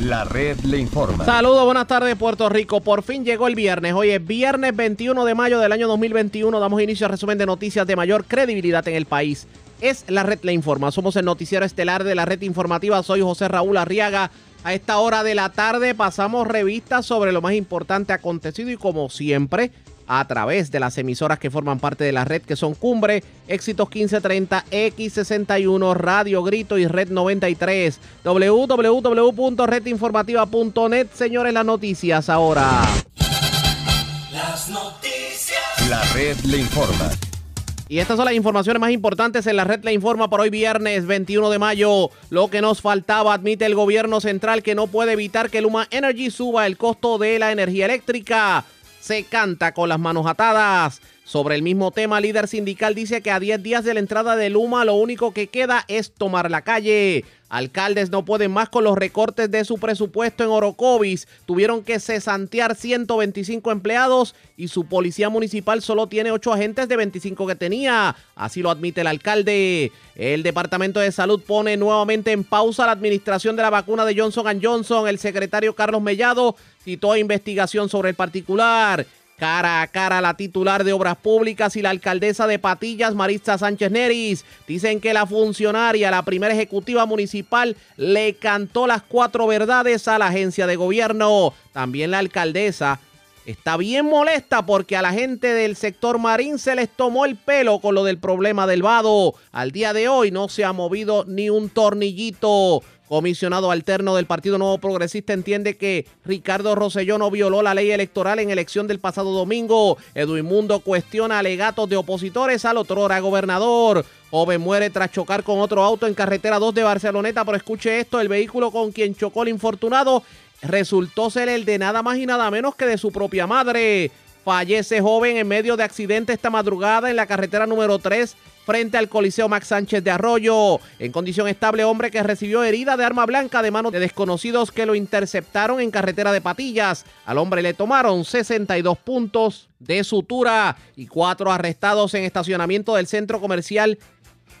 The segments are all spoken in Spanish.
La red le informa. Saludos, buenas tardes Puerto Rico. Por fin llegó el viernes. Hoy es viernes 21 de mayo del año 2021. Damos inicio al resumen de noticias de mayor credibilidad en el país. Es la red le informa. Somos el noticiero estelar de la red informativa. Soy José Raúl Arriaga. A esta hora de la tarde pasamos revistas sobre lo más importante acontecido y como siempre a través de las emisoras que forman parte de la red, que son Cumbre, Éxitos 1530, X61, Radio Grito y Red 93. www.redinformativa.net. Señores, las noticias ahora. Las noticias. La red le informa. Y estas son las informaciones más importantes en la red Le Informa por hoy viernes 21 de mayo. Lo que nos faltaba, admite el gobierno central que no puede evitar que Luma Energy suba el costo de la energía eléctrica se canta con las manos atadas. Sobre el mismo tema, líder sindical dice que a 10 días de la entrada de Luma lo único que queda es tomar la calle. Alcaldes no pueden más con los recortes de su presupuesto en Orocovis. Tuvieron que cesantear 125 empleados y su policía municipal solo tiene 8 agentes de 25 que tenía. Así lo admite el alcalde. El Departamento de Salud pone nuevamente en pausa la administración de la vacuna de Johnson Johnson. El secretario Carlos Mellado citó investigación sobre el particular. Cara a cara la titular de Obras Públicas y la alcaldesa de Patillas, Marista Sánchez Neris, dicen que la funcionaria, la primera ejecutiva municipal, le cantó las cuatro verdades a la agencia de gobierno. También la alcaldesa está bien molesta porque a la gente del sector marín se les tomó el pelo con lo del problema del vado. Al día de hoy no se ha movido ni un tornillito. Comisionado alterno del Partido Nuevo Progresista entiende que Ricardo Rosselló no violó la ley electoral en elección del pasado domingo. Edwin Mundo cuestiona alegatos de opositores al otrora gobernador. Joven muere tras chocar con otro auto en carretera 2 de Barceloneta, pero escuche esto, el vehículo con quien chocó el infortunado resultó ser el de nada más y nada menos que de su propia madre. Fallece joven en medio de accidente esta madrugada en la carretera número 3 frente al Coliseo Max Sánchez de Arroyo. En condición estable, hombre que recibió herida de arma blanca de manos de desconocidos que lo interceptaron en carretera de Patillas. Al hombre le tomaron 62 puntos de sutura y cuatro arrestados en estacionamiento del centro comercial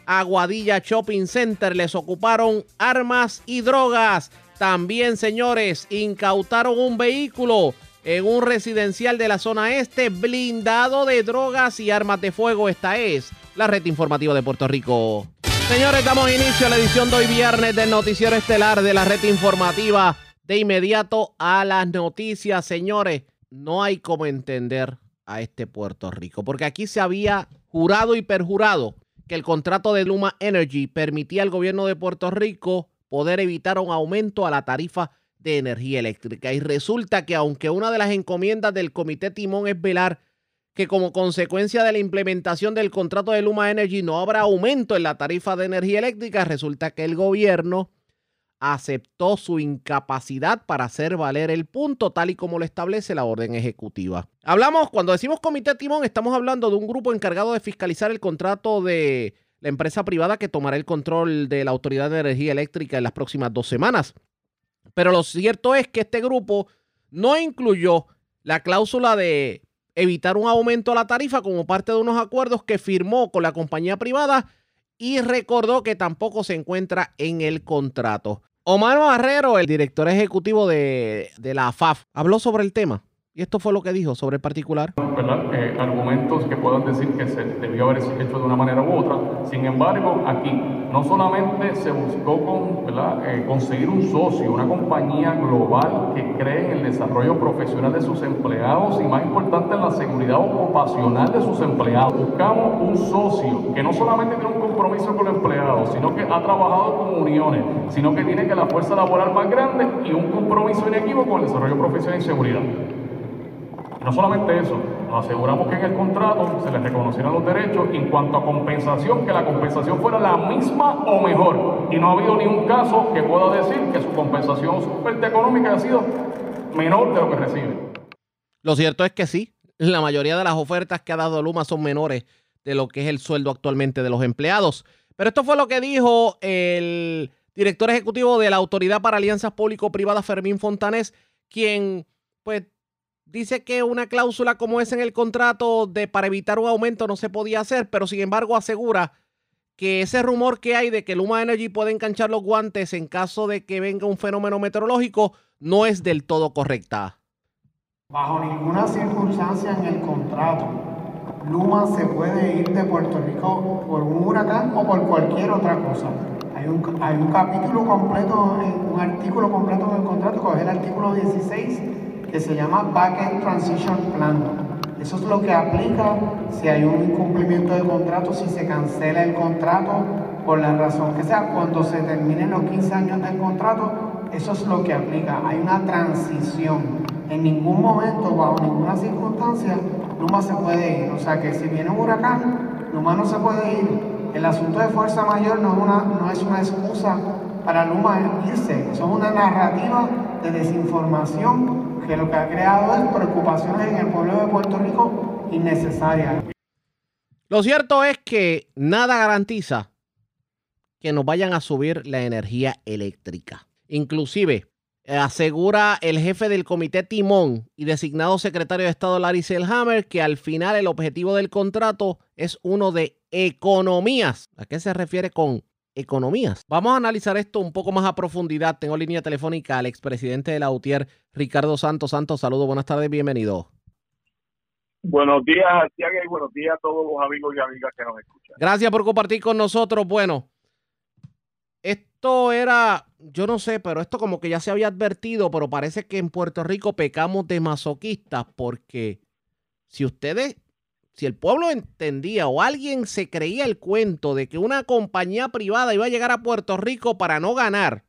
Aguadilla Shopping Center. Les ocuparon armas y drogas. También, señores, incautaron un vehículo en un residencial de la zona este blindado de drogas y armas de fuego. Esta es la red informativa de Puerto Rico. Señores, damos inicio a la edición de hoy viernes del noticiero estelar de la red informativa. De inmediato a las noticias, señores, no hay como entender a este Puerto Rico, porque aquí se había jurado y perjurado que el contrato de Luma Energy permitía al gobierno de Puerto Rico poder evitar un aumento a la tarifa de energía eléctrica. Y resulta que aunque una de las encomiendas del Comité Timón es velar que como consecuencia de la implementación del contrato de Luma Energy no habrá aumento en la tarifa de energía eléctrica, resulta que el gobierno aceptó su incapacidad para hacer valer el punto tal y como lo establece la orden ejecutiva. Hablamos, cuando decimos comité timón, estamos hablando de un grupo encargado de fiscalizar el contrato de la empresa privada que tomará el control de la Autoridad de Energía Eléctrica en las próximas dos semanas. Pero lo cierto es que este grupo no incluyó la cláusula de evitar un aumento a la tarifa como parte de unos acuerdos que firmó con la compañía privada y recordó que tampoco se encuentra en el contrato. Omar Barrero, el director ejecutivo de, de la AFAF, habló sobre el tema. Y esto fue lo que dijo sobre el particular. Eh, argumentos que puedan decir que se debió haber hecho de una manera u otra. Sin embargo, aquí no solamente se buscó eh, conseguir un socio, una compañía global que cree en el desarrollo profesional de sus empleados y más importante en la seguridad ocupacional de sus empleados. Buscamos un socio que no solamente tiene un compromiso con los empleados, sino que ha trabajado con uniones, sino que tiene que la fuerza laboral más grande y un compromiso inequívoco con el desarrollo profesional y seguridad. No solamente eso, aseguramos que en el contrato se les reconocieran los derechos en cuanto a compensación, que la compensación fuera la misma o mejor. Y no ha habido ni un caso que pueda decir que su compensación su económica ha sido menor de lo que recibe. Lo cierto es que sí, la mayoría de las ofertas que ha dado Luma son menores de lo que es el sueldo actualmente de los empleados. Pero esto fue lo que dijo el director ejecutivo de la Autoridad para Alianzas Público-Privadas, Fermín Fontanés, quien pues dice que una cláusula como esa en el contrato de para evitar un aumento no se podía hacer, pero sin embargo asegura que ese rumor que hay de que Luma Energy puede enganchar los guantes en caso de que venga un fenómeno meteorológico no es del todo correcta. Bajo ninguna circunstancia en el contrato, Luma se puede ir de Puerto Rico por un huracán o por cualquier otra cosa. Hay un, hay un capítulo completo, un artículo completo en el contrato, que es el artículo 16, que se llama Backend Transition Plan eso es lo que aplica si hay un incumplimiento de contrato, si se cancela el contrato por la razón que sea. Cuando se terminen los 15 años del contrato, eso es lo que aplica. Hay una transición. En ningún momento, bajo ninguna circunstancia, Luma se puede ir. O sea que si viene un huracán, Luma no se puede ir. El asunto de fuerza mayor no es una, no es una excusa para Luma irse. Eso es una narrativa de desinformación que lo que ha creado es preocupaciones en el pueblo de Puerto Rico innecesarias. Lo cierto es que nada garantiza que nos vayan a subir la energía eléctrica. Inclusive, eh, asegura el jefe del comité Timón y designado secretario de Estado Larry Selhammer que al final el objetivo del contrato es uno de economías. ¿A qué se refiere con economías. Vamos a analizar esto un poco más a profundidad. Tengo línea telefónica al expresidente de la UTIER, Ricardo Santos. Santos, saludos, buenas tardes, bienvenido. Buenos días, Santiago, y buenos días a todos los amigos y amigas que nos escuchan. Gracias por compartir con nosotros. Bueno, esto era, yo no sé, pero esto como que ya se había advertido, pero parece que en Puerto Rico pecamos de masoquistas porque si ustedes si el pueblo entendía o alguien se creía el cuento de que una compañía privada iba a llegar a Puerto Rico para no ganar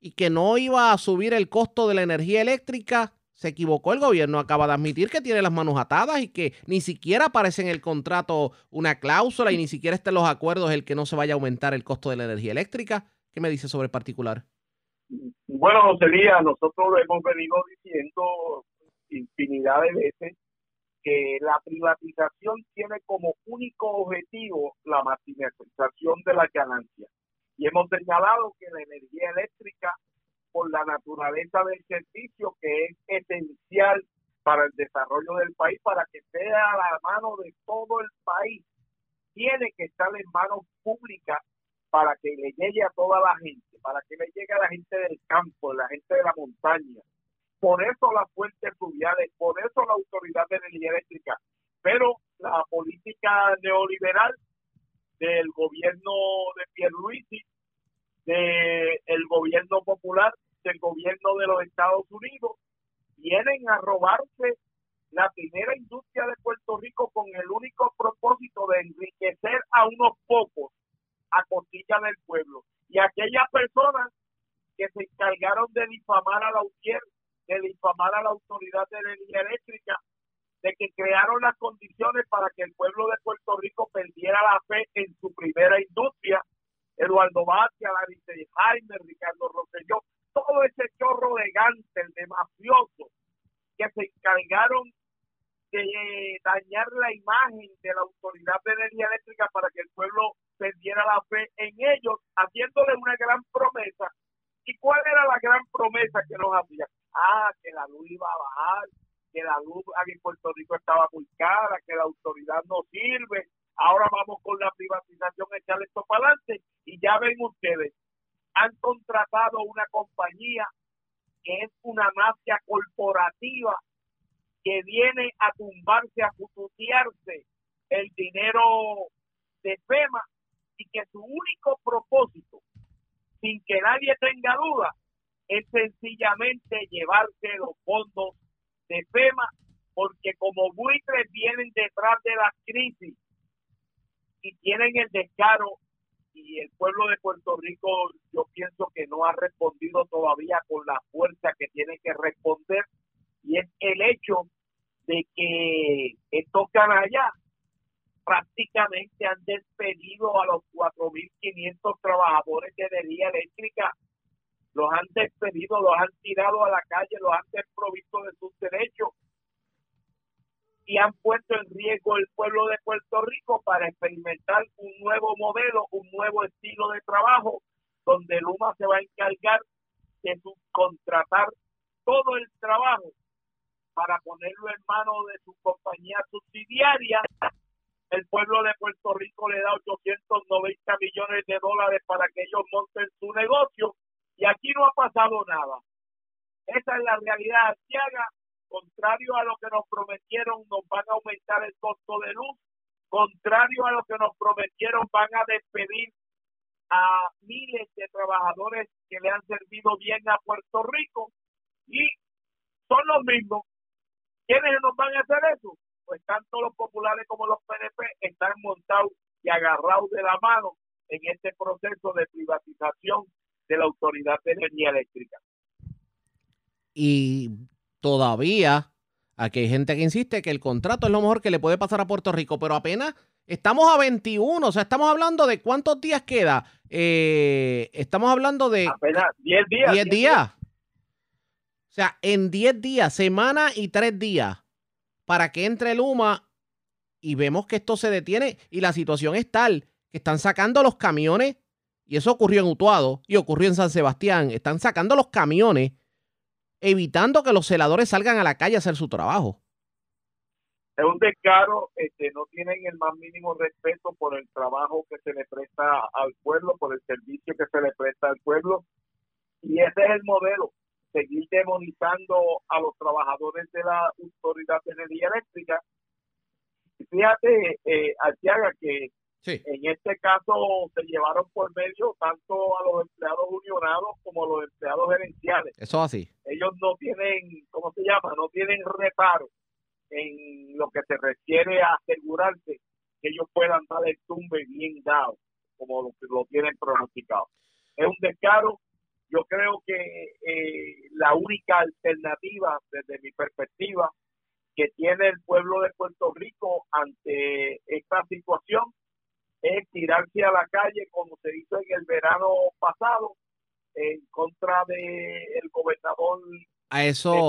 y que no iba a subir el costo de la energía eléctrica, se equivocó. El gobierno acaba de admitir que tiene las manos atadas y que ni siquiera aparece en el contrato una cláusula y ni siquiera está en los acuerdos el que no se vaya a aumentar el costo de la energía eléctrica. ¿Qué me dice sobre el particular? Bueno, José nosotros lo hemos venido diciendo infinidad de veces que la privatización tiene como único objetivo la maximización de las ganancias. Y hemos señalado que la energía eléctrica, por la naturaleza del servicio, que es esencial para el desarrollo del país, para que sea a la mano de todo el país, tiene que estar en manos públicas para que le llegue a toda la gente, para que le llegue a la gente del campo, la gente de la montaña, por eso las fuentes fluviales, por eso la Autoridad de Energía Eléctrica. Pero la política neoliberal del gobierno de Pierluisi, del gobierno popular, del gobierno de los Estados Unidos, vienen a robarse la primera industria de Puerto Rico con el único propósito de enriquecer a unos pocos a costilla del pueblo. Y aquellas personas que se encargaron de difamar a la UTIER de difamar a la Autoridad de Energía Eléctrica, de que crearon las condiciones para que el pueblo de Puerto Rico perdiera la fe en su primera industria. Eduardo Batia, Larry Jaime, Ricardo Rosselló, todo ese chorro de gánster, de mafiosos, que se encargaron de dañar la imagen de la Autoridad de Energía Eléctrica para que el pueblo perdiera la fe en ellos, haciéndole una gran promesa. ¿Y cuál era la gran promesa que nos hacían? ah, que la luz iba a bajar, que la luz aquí en Puerto Rico estaba muy cara, que la autoridad no sirve, ahora vamos con la privatización, echarle esto para adelante, y ya ven ustedes, han contratado una compañía que es una mafia corporativa que viene a tumbarse, a fututearse el dinero de FEMA y que su único propósito, sin que nadie tenga duda, es sencillamente llevarse los fondos de FEMA, porque como buitres vienen detrás de la crisis y tienen el descaro y el pueblo de Puerto Rico yo pienso que no ha respondido todavía con la fuerza que tiene que responder y es el hecho de que estos canallas prácticamente han despedido a los 4.500 trabajadores de energía eléctrica. Los han despedido, los han tirado a la calle, los han desprovisto de sus derechos y han puesto en riesgo el pueblo de Puerto Rico para experimentar un nuevo modelo, un nuevo estilo de trabajo, donde Luma se va a encargar de subcontratar todo el trabajo para ponerlo en manos de su compañía subsidiaria el pueblo de Puerto Rico le da 890 millones de dólares para que ellos monten su negocio y aquí no ha pasado nada. Esa es la realidad, Arciaga. Contrario a lo que nos prometieron, nos van a aumentar el costo de luz. Contrario a lo que nos prometieron, van a despedir a miles de trabajadores que le han servido bien a Puerto Rico y son los mismos. ¿Quiénes nos van a hacer eso? Pues tanto los populares como los PNP están montados y agarrados de la mano en este proceso de privatización de la Autoridad de Energía Eléctrica. Y todavía aquí hay gente que insiste que el contrato es lo mejor que le puede pasar a Puerto Rico, pero apenas estamos a 21, o sea, estamos hablando de cuántos días queda. Eh, estamos hablando de... Apenas 10 días. 10 días. O sea, en 10 días, semana y 3 días, para que entre Luma y vemos que esto se detiene y la situación es tal que están sacando los camiones, y eso ocurrió en Utuado y ocurrió en San Sebastián, están sacando los camiones evitando que los celadores salgan a la calle a hacer su trabajo. Es un descaro, este, no tienen el más mínimo respeto por el trabajo que se le presta al pueblo, por el servicio que se le presta al pueblo. Y ese es el modelo, seguir demonizando a los trabajadores de la Autoridad de Energía Eléctrica. Fíjate, eh, Arteaga, que en este caso se llevaron por medio tanto a los empleados unionados como a los empleados gerenciales. Eso así. Ellos no tienen, ¿cómo se llama? No tienen reparo en lo que se refiere a asegurarse que ellos puedan dar el tumbe bien dado, como lo, lo tienen pronosticado. Es un descaro. Yo creo que eh, la única alternativa, desde mi perspectiva, que tiene el pueblo de Puerto Rico ante esta situación es tirarse a la calle como se hizo en el verano pasado en contra de el gobernador a eso de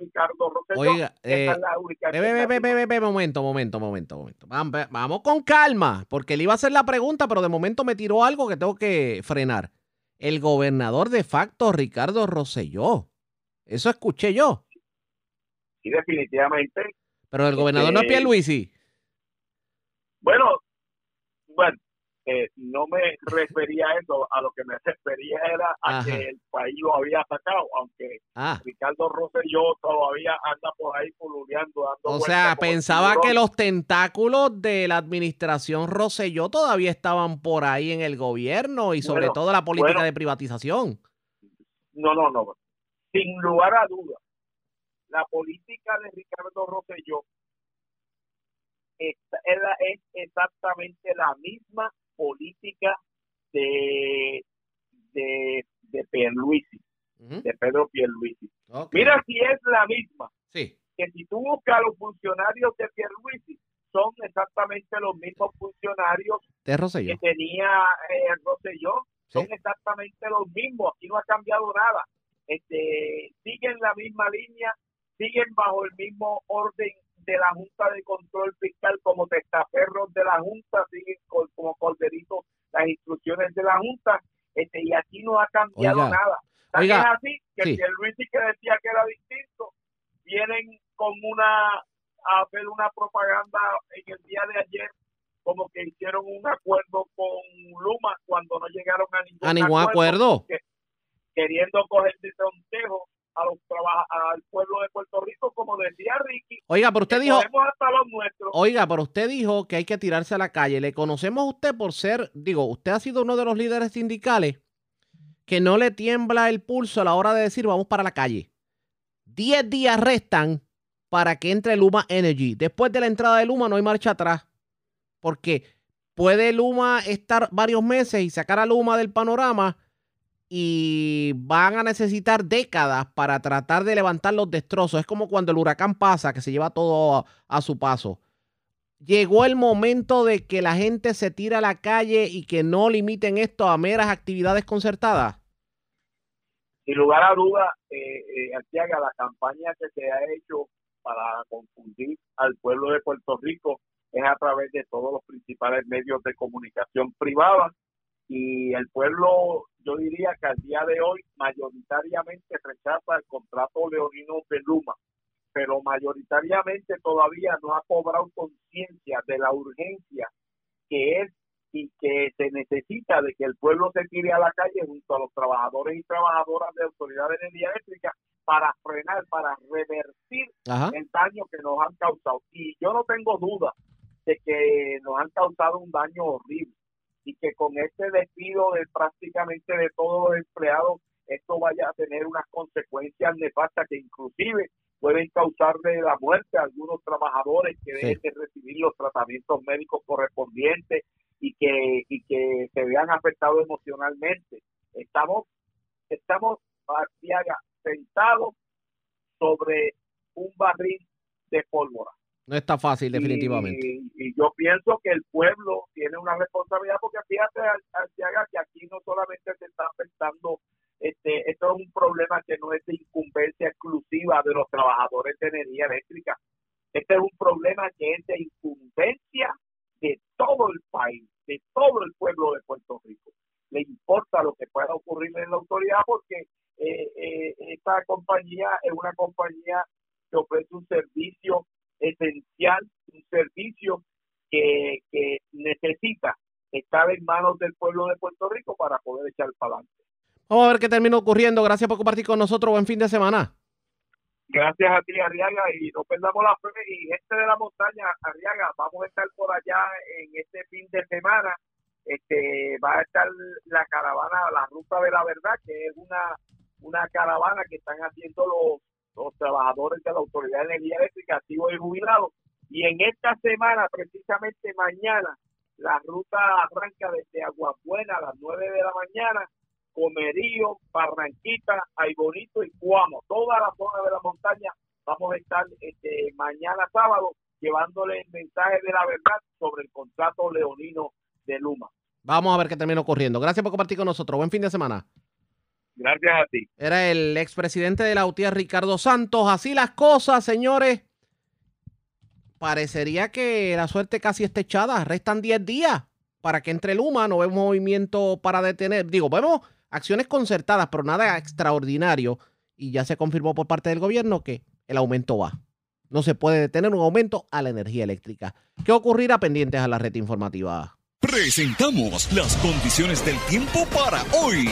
Ricardo Rosselló. Oiga, eh, ve, momento, momento, momento, momento. Vamos, con calma, porque le iba a hacer la pregunta, pero de momento me tiró algo que tengo que frenar. El gobernador de facto, Ricardo Rosselló. Eso escuché yo. Sí, definitivamente. Pero el gobernador no es este, Pierluisi. Bueno, bueno, eh, no me refería a eso, a lo que me refería era a que el país lo había sacado, aunque ah. Ricardo Rosselló todavía anda por ahí pululeando. o sea, pensaba que los tentáculos de la administración Rosselló todavía estaban por ahí en el gobierno y sobre todo la política de privatización. No, no, no. Sin lugar a dudas, la política de Ricardo Rosselló es, es exactamente la misma política de, de, de Pierluisi, de Pedro Pierluisi. Mira si es la misma. Sí. Que si tú buscas a los funcionarios de Pierluisi, son exactamente los mismos funcionarios que tenía eh, Rosselló. Son exactamente los mismos. Aquí no ha cambiado nada. Este, siguen la misma línea, siguen bajo el mismo orden de la Junta de Control Fiscal como testaferros de la Junta, siguen como corderitos las instrucciones de la Junta, este, y aquí no ha cambiado nada. También es así que el Luis que decía que era distinto, vienen con una a hacer una propaganda en el día de ayer como que hicieron un acuerdo con Luma cuando no llegaron a ningún, ¿A ningún acuerdo, queriendo coger de frontejo a los al pueblo de Puerto Rico, como decía Ricky. Oiga, pero usted dijo. Oiga, pero usted dijo que hay que tirarse a la calle. Le conocemos a usted por ser, digo, usted ha sido uno de los líderes sindicales que no le tiembla el pulso a la hora de decir vamos para la calle. Diez días restan para que entre Luma Energy. Después de la entrada de Luma no hay marcha atrás. Porque puede Luma estar varios meses y sacar a Luma del panorama y van a necesitar décadas para tratar de levantar los destrozos. Es como cuando el huracán pasa, que se lleva todo a, su paso. Llegó el momento de que la gente se tire a la calle y que no limiten esto a meras actividades concertadas. Sin lugar a duda, eh, eh, la campaña que se ha hecho para confundir al pueblo de Puerto Rico es a través de todos los principales medios de comunicación privada y el pueblo, yo diría que al día de hoy mayoritariamente rechaza el contrato leonino de Luma. pero mayoritariamente todavía no ha cobrado conciencia de la urgencia que es y que se necesita de que el pueblo se tire a la calle junto a los trabajadores y trabajadoras de Autoridad de Energía Eléctrica para frenar, para revertir el daño que nos han causado. Y yo no tengo duda de que nos han causado un daño horrible y que con este despido de prácticamente de todos los empleados esto vaya a tener unas consecuencias nefastas que inclusive pueden causarle la muerte a algunos trabajadores que deben de recibir los tratamientos médicos correspondientes y que y que se vean afectados emocionalmente. Estamos estamos sentados sobre un barril de pólvora. No está fácil, definitivamente. Y, yo pienso que el pueblo tiene una responsabilidad, porque fíjate, Arciaga, que aquí no solamente se está afectando, este, esto es un problema que no es de incumbencia exclusiva de los trabajadores de energía eléctrica. Este es un problema que es de incumbencia de todo el país, de todo el pueblo de Puerto Rico. Le importa lo que pueda ocurrir en la autoridad porque eh, eh, esta compañía es una compañía que ofrece un servicio esencial, un servicio que, que necesita estar en manos del pueblo de Puerto Rico para poder echar para adelante. Vamos a ver qué termina ocurriendo. Gracias por compartir con nosotros. Buen fin de semana. Gracias a ti, Arriaga, y no perdamos la fe. Y gente de la montaña, Arriaga, vamos a estar por allá en este fin de semana. Este, va a estar la caravana, la Ruta de la Verdad, que es una, una caravana que están haciendo los los trabajadores de la Autoridad de Energía Eléctrica activos y jubilados. Y en esta semana, precisamente mañana, la ruta arranca desde Aguabuena a las 9 de la mañana, Comerío, Barranquita, Aybonito y Cuamo. Toda la zona de la montaña vamos a estar este, mañana sábado llevándole el mensaje de la verdad sobre el contrato leonino de Luma. Vamos a ver qué termina ocurriendo. Gracias por compartir con nosotros. Buen fin de semana. Gracias a ti. Era el expresidente de la UTIA, Ricardo Santos. Así las cosas, señores. Parecería que la suerte casi está echada. Restan 10 días para que entre Luma. No vemos movimiento para detener. Digo, vemos acciones concertadas, pero nada extraordinario. Y ya se confirmó por parte del gobierno que el aumento va. No se puede detener un aumento a la energía eléctrica. ¿Qué ocurrirá pendientes a la red informativa? Presentamos las condiciones del tiempo para hoy.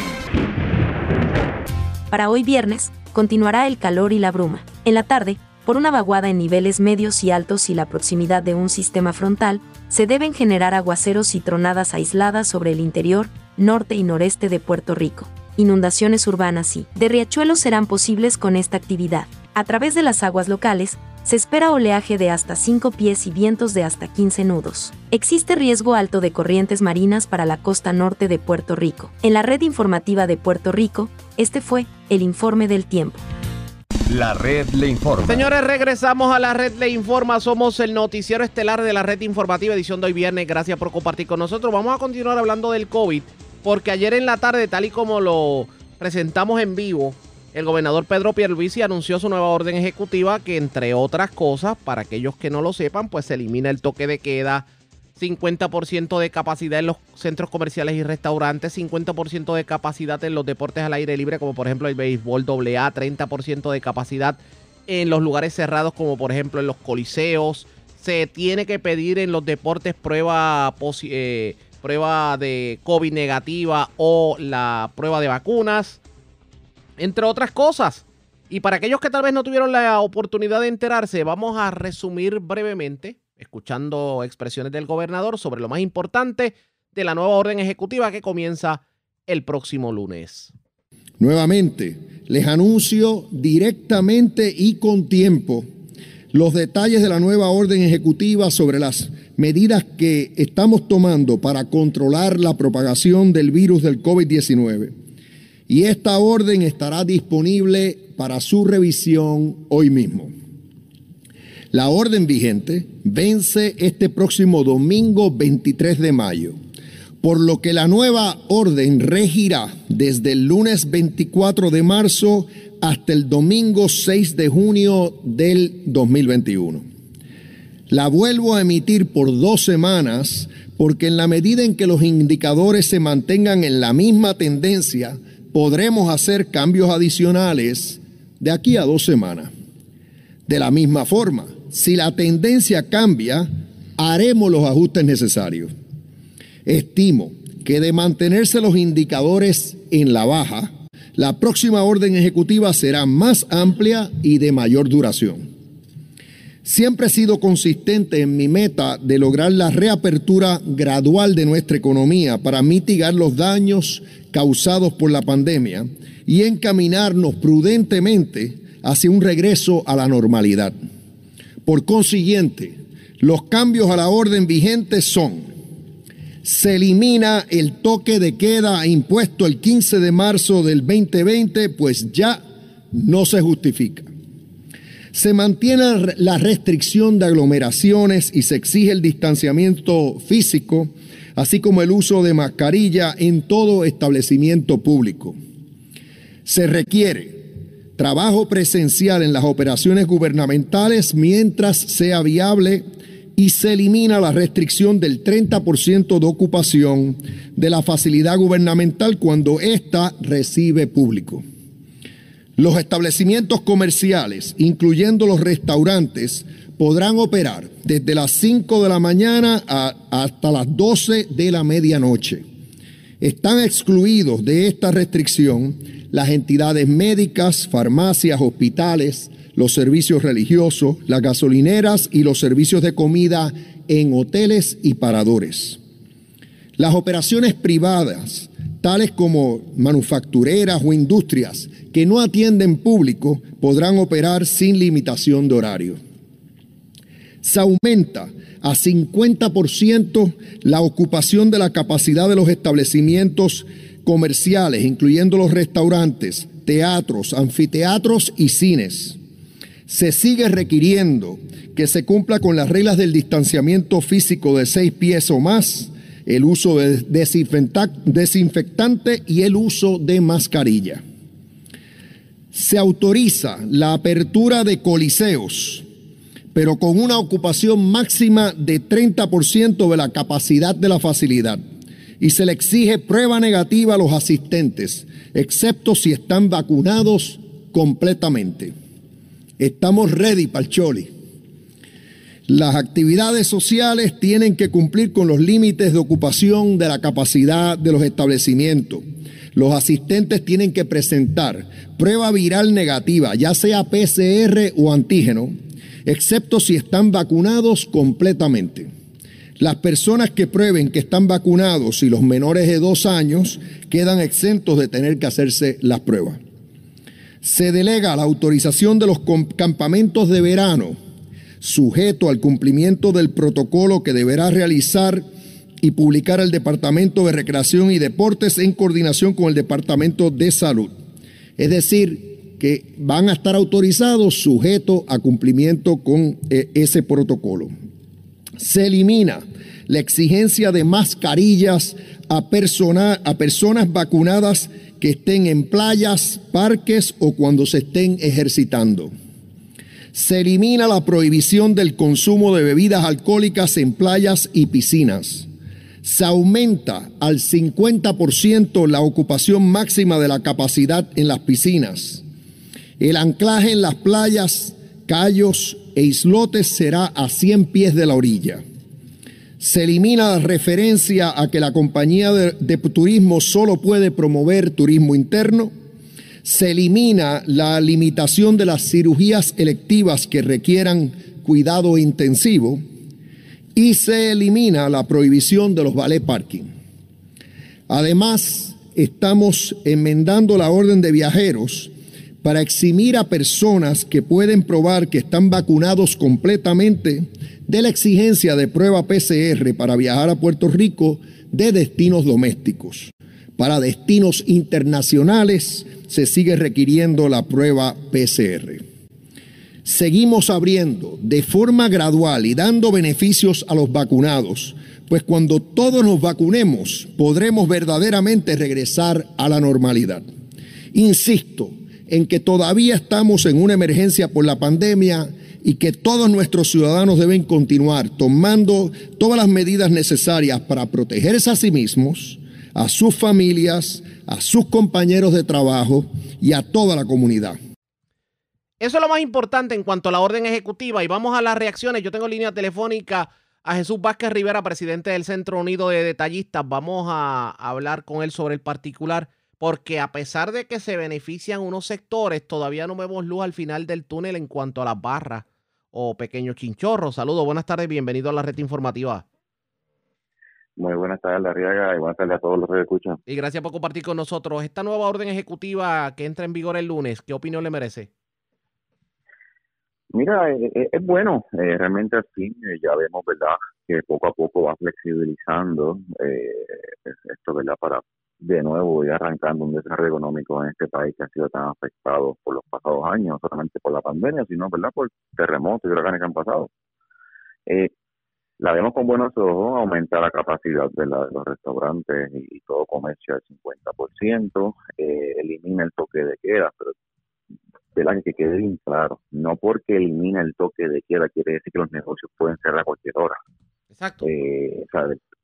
Para hoy viernes, continuará el calor y la bruma. En la tarde, por una vaguada en niveles medios y altos y la proximidad de un sistema frontal, se deben generar aguaceros y tronadas aisladas sobre el interior, norte y noreste de Puerto Rico. Inundaciones urbanas y de riachuelos serán posibles con esta actividad. A través de las aguas locales, se espera oleaje de hasta 5 pies y vientos de hasta 15 nudos. Existe riesgo alto de corrientes marinas para la costa norte de Puerto Rico. En la red informativa de Puerto Rico, este fue el informe del tiempo. La red le informa. Señores, regresamos a la red le informa. Somos el noticiero estelar de la red informativa, edición de hoy viernes. Gracias por compartir con nosotros. Vamos a continuar hablando del COVID, porque ayer en la tarde, tal y como lo presentamos en vivo, el gobernador Pedro Pierluisi anunció su nueva orden ejecutiva que, entre otras cosas, para aquellos que no lo sepan, pues se elimina el toque de queda, 50% de capacidad en los centros comerciales y restaurantes, 50% de capacidad en los deportes al aire libre, como por ejemplo el béisbol AA, 30% de capacidad en los lugares cerrados, como por ejemplo en los coliseos. Se tiene que pedir en los deportes prueba, eh, prueba de COVID negativa o la prueba de vacunas entre otras cosas. Y para aquellos que tal vez no tuvieron la oportunidad de enterarse, vamos a resumir brevemente, escuchando expresiones del gobernador sobre lo más importante de la nueva orden ejecutiva que comienza el próximo lunes. Nuevamente, les anuncio directamente y con tiempo los detalles de la nueva orden ejecutiva sobre las medidas que estamos tomando para controlar la propagación del virus del COVID-19 y esta orden estará disponible para su revisión hoy mismo. La orden vigente vence este próximo domingo 23 de mayo, por lo que la nueva orden regirá desde el lunes 24 de marzo hasta el domingo 6 de junio del 2021. La vuelvo a emitir por dos semanas porque en la medida en que los indicadores se mantengan en la misma tendencia, podremos hacer cambios adicionales de aquí a dos semanas. De la misma forma, si la tendencia cambia, haremos los ajustes necesarios. Estimo que de mantenerse los indicadores en la baja, la próxima orden ejecutiva será más amplia y de mayor duración. Siempre he sido consistente en mi meta de lograr la reapertura gradual de nuestra economía para mitigar los daños causados por la pandemia y encaminarnos prudentemente hacia un regreso a la normalidad. Por consiguiente, los cambios a la orden vigente son se elimina el toque de queda impuesto el 15 de marzo del 2020, pues ya no se justifica. Se mantiene la restricción de aglomeraciones y se exige el distanciamiento físico, así como el uso de mascarilla en todo establecimiento público. Se requiere trabajo presencial en las operaciones gubernamentales mientras sea viable y se elimina la restricción del 30% de ocupación de la facilidad gubernamental cuando ésta recibe público. Los establecimientos comerciales, incluyendo los restaurantes, podrán operar desde las 5 de la mañana hasta las 12 de la medianoche. Están excluidos de esta restricción las entidades médicas, farmacias, hospitales, los servicios religiosos, las gasolineras y los servicios de comida en hoteles y paradores. Las operaciones privadas, tales como manufactureras o industrias que no atienden público, podrán operar sin limitación de horario. Se aumenta a 50% la ocupación de la capacidad de los establecimientos comerciales, incluyendo los restaurantes, teatros, anfiteatros y cines se sigue requiriendo que se cumpla con las reglas del distanciamiento físico de seis pies o más, el uso de desinfectante y el uso de mascarilla. Se autoriza la apertura de coliseos, pero con una ocupación máxima de 30% de la capacidad de la facilidad. Y se le exige prueba negativa a los asistentes, excepto si están vacunados completamente. Estamos ready para el choli. Las actividades sociales tienen que cumplir con los límites de ocupación de la capacidad de los establecimientos. Los asistentes tienen que presentar prueba viral negativa, ya sea PCR o antígeno, excepto si están vacunados completamente. Las personas que prueben que están vacunados y los menores de dos años quedan exentos de tener que hacerse las pruebas se delega la autorización de los campamentos de verano, sujeto al cumplimiento del protocolo que deberá realizar y publicar el Departamento de Recreación y Deportes en coordinación con el Departamento de Salud. Es decir, que van a estar autorizados sujeto a cumplimiento con eh, ese protocolo. Se elimina la exigencia de mascarillas a, a personas vacunadas que estén en playas, parques o cuando se estén ejercitando. Se elimina la prohibición del consumo de bebidas alcohólicas en playas y piscinas. Se aumenta al 50% la ocupación máxima de la capacidad en las piscinas. El anclaje en las playas, callos e islotes será a 100 pies de la orilla se elimina la referencia a que la compañía de, turismo solo puede promover turismo interno, se elimina la limitación de las cirugías electivas que requieran cuidado intensivo y se elimina la prohibición de los valet parking. Además, estamos enmendando la orden de viajeros para eximir a personas que pueden probar que están vacunados completamente de la exigencia de prueba PCR para viajar a Puerto Rico de destinos domésticos. Para destinos internacionales se sigue requiriendo la prueba PCR. Seguimos abriendo de forma gradual y dando beneficios a los vacunados, pues cuando todos nos vacunemos podremos verdaderamente regresar a la normalidad. Insisto en que todavía estamos en una emergencia por la pandemia y que todos nuestros ciudadanos deben continuar tomando todas las medidas necesarias para protegerse a sí mismos, a sus familias, a sus compañeros de trabajo y a toda la comunidad. Eso es lo más importante en cuanto a la orden ejecutiva. Y vamos a las reacciones. Yo tengo línea telefónica a Jesús Vázquez Rivera, presidente del Centro Unido de Detallistas. Vamos a hablar con él sobre el particular, porque a pesar de que se benefician unos sectores, todavía no vemos luz al final del túnel en cuanto a las barras o pequeños chinchorros. Saludos, buenas tardes, bienvenido a la red informativa. Muy buenas tardes, Arriaga, y buenas tardes a todos los que escuchan. Y gracias por compartir con nosotros esta nueva orden ejecutiva que entra en vigor el lunes. ¿Qué opinión le merece? Mira, eh, eh, es, bueno, eh, realmente así, ya vemos, ¿verdad?, que poco a poco va flexibilizando esto, ¿verdad?, para de nuevo ir arrancando un desarrollo económico en este país que ha sido tan afectado por los pasados años, no solamente por la pandemia, sino, ¿verdad?, por terremotos y huracanes que han pasado. La vemos con buenos ojos, aumenta la capacidad de, los restaurantes y, todo comercio al 50%, elimina el toque de queda, pero ¿verdad? que quede bien claro. No porque elimina el toque de queda quiere decir que los negocios pueden cerrar a cualquier hora. Exacto. Eh,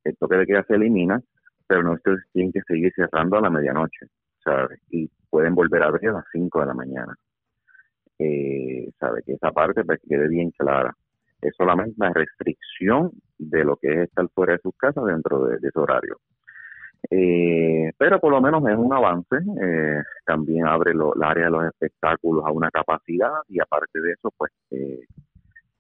El toque de queda se elimina, pero no tienen que seguir cerrando a la medianoche, ¿sabes? Y pueden volver a abrir a las 5 de la mañana. Eh, ¿Sabe? Que esa parte pues, quede bien clara. Es solamente una restricción de lo que es estar fuera de sus casas dentro de, de ese horario. Eh, pero por lo menos es un avance. Eh, también abre lo, el área de los espectáculos a una capacidad y aparte de eso, pues eh,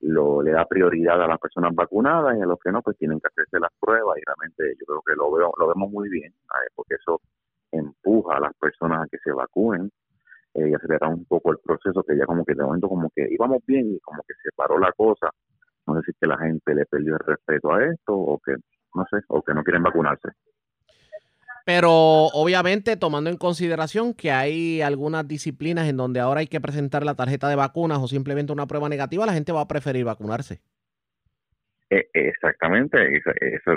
lo, le da prioridad a las personas vacunadas y a los que no, pues tienen que hacerse las pruebas y realmente yo creo que lo veo lo vemos muy bien, porque eso empuja a las personas a que se vacunen y acelera un poco el proceso que ya como que de momento como que íbamos bien y como que se paró la cosa. No sé si que la gente le perdió el respeto a esto o que no sé, o que no quieren vacunarse. Pero obviamente tomando en consideración que hay algunas disciplinas en donde ahora hay que presentar la tarjeta de vacunas o simplemente una prueba negativa, la gente va a preferir vacunarse. E, exactamente, eso,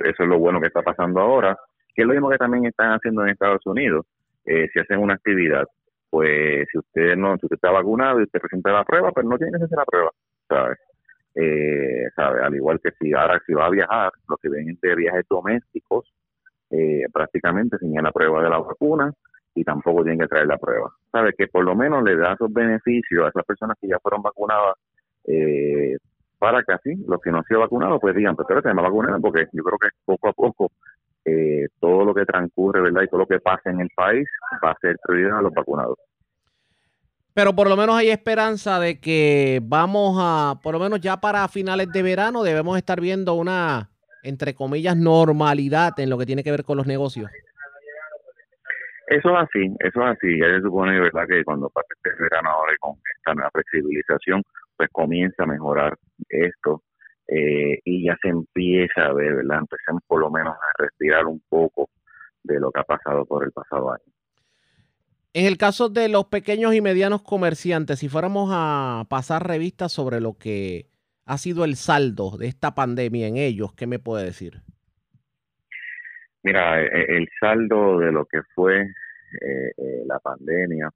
eso, es lo bueno que está pasando ahora, que es lo mismo que también están haciendo en Estados Unidos. Eh, si hacen una actividad, pues si usted no, si usted está vacunado y usted presenta la prueba, pues no tiene que hacer la prueba, ¿sabes? Eh, ¿sabe? Al igual que si ahora si va a viajar, los que vienen de viajes domésticos, eh, prácticamente sin la prueba de la vacuna y tampoco tienen que traer la prueba. Sabe que por lo menos le da esos beneficios a esas personas que ya fueron vacunadas eh, para que así los que no han sido vacunados pues digan, pero pues, me vacunar porque yo creo que poco a poco eh, todo lo que transcurre, ¿verdad? Y todo lo que pasa en el país va a ser prioridad a los vacunados. Pero por lo menos hay esperanza de que vamos a, por lo menos ya para finales de verano, debemos estar viendo una entre comillas, normalidad en lo que tiene que ver con los negocios? Eso es así, eso es así. Ya se supone, ¿verdad?, que cuando pase este verano ahora y con esta nueva flexibilización, pues comienza a mejorar esto eh, y ya se empieza a ver, ¿verdad? Empecemos por lo menos a respirar un poco de lo que ha pasado por el pasado año. En el caso de los pequeños y medianos comerciantes, si fuéramos a pasar revistas sobre lo que ha sido el saldo de esta pandemia en ellos? ¿Qué me puede decir? Mira, e, e, el saldo de lo que fue eh, eh, la pandemia,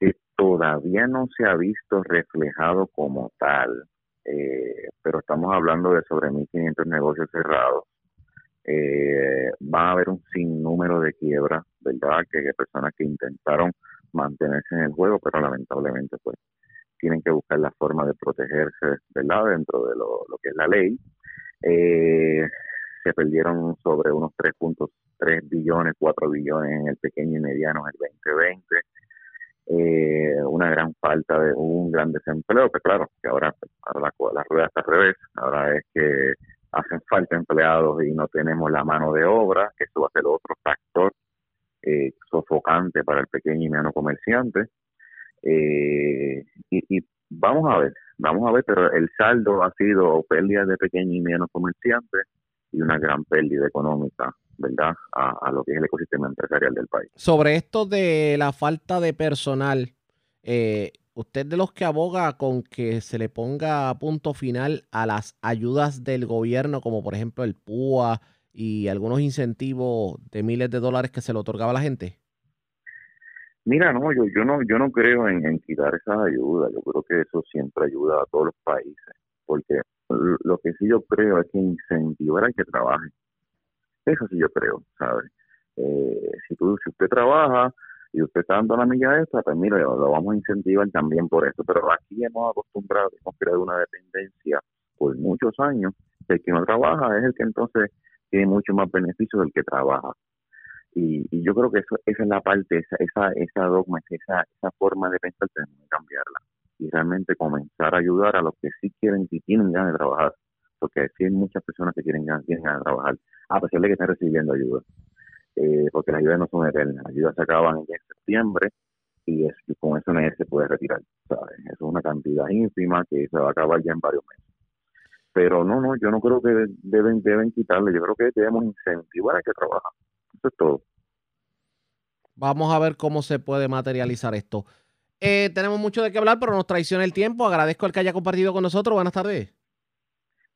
que todavía no se ha visto reflejado como tal, eh, pero estamos hablando de sobre 1.500 negocios cerrados. va a haber un sinnúmero de quiebras, ¿verdad? Que, que personas que intentaron mantenerse en el juego, pero lamentablemente pues tienen que buscar la forma de protegerse, ¿verdad? Dentro de lo, que es la ley. Eh, se perdieron sobre unos 3.3 billones, 4 billones en el pequeño y mediano en el 2020. Eh, una gran falta de un gran desempleo, que claro, que ahora, ahora la, rueda está al revés, ahora es que hacen falta empleados y no tenemos la mano de obra, que eso va a ser otro factor eh, sofocante para el pequeño y mediano comerciante. Eh, y, vamos a ver, vamos a ver, pero el saldo ha sido pérdida de pequeños y medianos comerciantes y una gran pérdida económica, ¿verdad?, a, lo que es el ecosistema empresarial del país. Sobre esto de la falta de personal, eh, ¿usted de los que aboga con que se le ponga punto final a las ayudas del gobierno, como por ejemplo el PUA y algunos incentivos de miles de dólares que se le otorgaba a la gente? Mira, no, yo, yo no, yo no creo en, quitar esas ayudas. Yo creo que eso siempre ayuda a todos los países, porque lo que sí yo creo es que incentivar a que trabaje. Eso sí yo creo, ¿sabes? Eh, si tú, si usted trabaja, y usted está dando la milla extra, pues mire, lo, vamos a incentivar también por eso. Pero aquí hemos acostumbrado, hemos creado una dependencia por muchos años, el que no trabaja es el que entonces tiene mucho más beneficios del que trabaja. Y, y yo creo que eso, esa es la parte, esa, esa, esa dogma, esa, esa forma de pensar tenemos que cambiarla y realmente comenzar a ayudar a los que sí quieren y tienen ganas de trabajar, porque sí hay muchas personas que quieren ganas, tienen ganas de trabajar, a pesar de que están recibiendo ayuda, eh, porque las ayudas no son eternas, las ayudas se acaban en septiembre y, es, con eso nadie se puede retirar, ¿sabes? Eso es una cantidad ínfima que se va a acabar ya en varios meses. Pero no, no, yo no creo que deben deben quitarle, yo creo que debemos incentivar a que trabajen. Eso es todo. Vamos a ver cómo se puede materializar esto. Eh, tenemos mucho de qué hablar, pero nos traiciona el tiempo. Agradezco el que haya compartido con nosotros. Buenas tardes.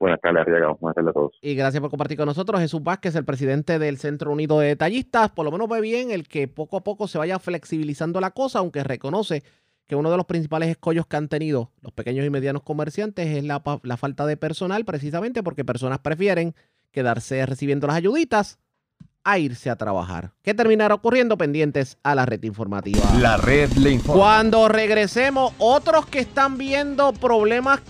Buenas tardes, Arriaga. Buenas tardes a todos. Y gracias por compartir con nosotros. Jesús Vázquez, el presidente del Centro Unido de Detallistas. Por lo menos ve bien el que poco a poco se vaya flexibilizando la cosa, aunque reconoce que uno de los principales escollos que han tenido los pequeños y medianos comerciantes es la, la falta de personal, precisamente porque personas prefieren quedarse recibiendo las ayuditas a irse a trabajar. ¿Qué terminará ocurriendo? Pendientes a la red informativa. La red le informa. Cuando regresemos, otros que están viendo problemas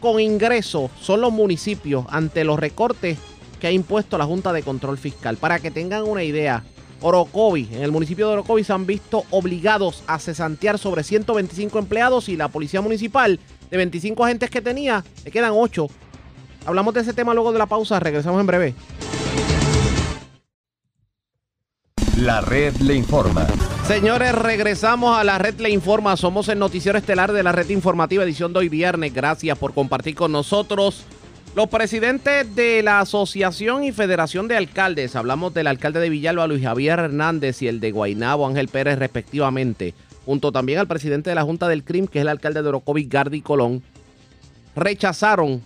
con ingresos son los municipios ante los recortes que ha impuesto la Junta de Control Fiscal. Para que tengan una idea, Orocovi, en el municipio de Orocovi se han visto obligados a cesantear sobre 125 empleados y la policía municipal de 25 agentes que tenía, le quedan 8. Hablamos de ese tema luego de la pausa, regresamos en breve. La red le informa. Señores, regresamos a la red le informa. Somos el noticiero estelar de la red informativa edición de hoy viernes. Gracias por compartir con nosotros. Los presidentes de la Asociación y Federación de Alcaldes, hablamos del alcalde de Villalba, Luis Javier Hernández, y el de Guainabo, Ángel Pérez, respectivamente, junto también al presidente de la Junta del CRIM, que es el alcalde de Orocovis, Gardi Colón, rechazaron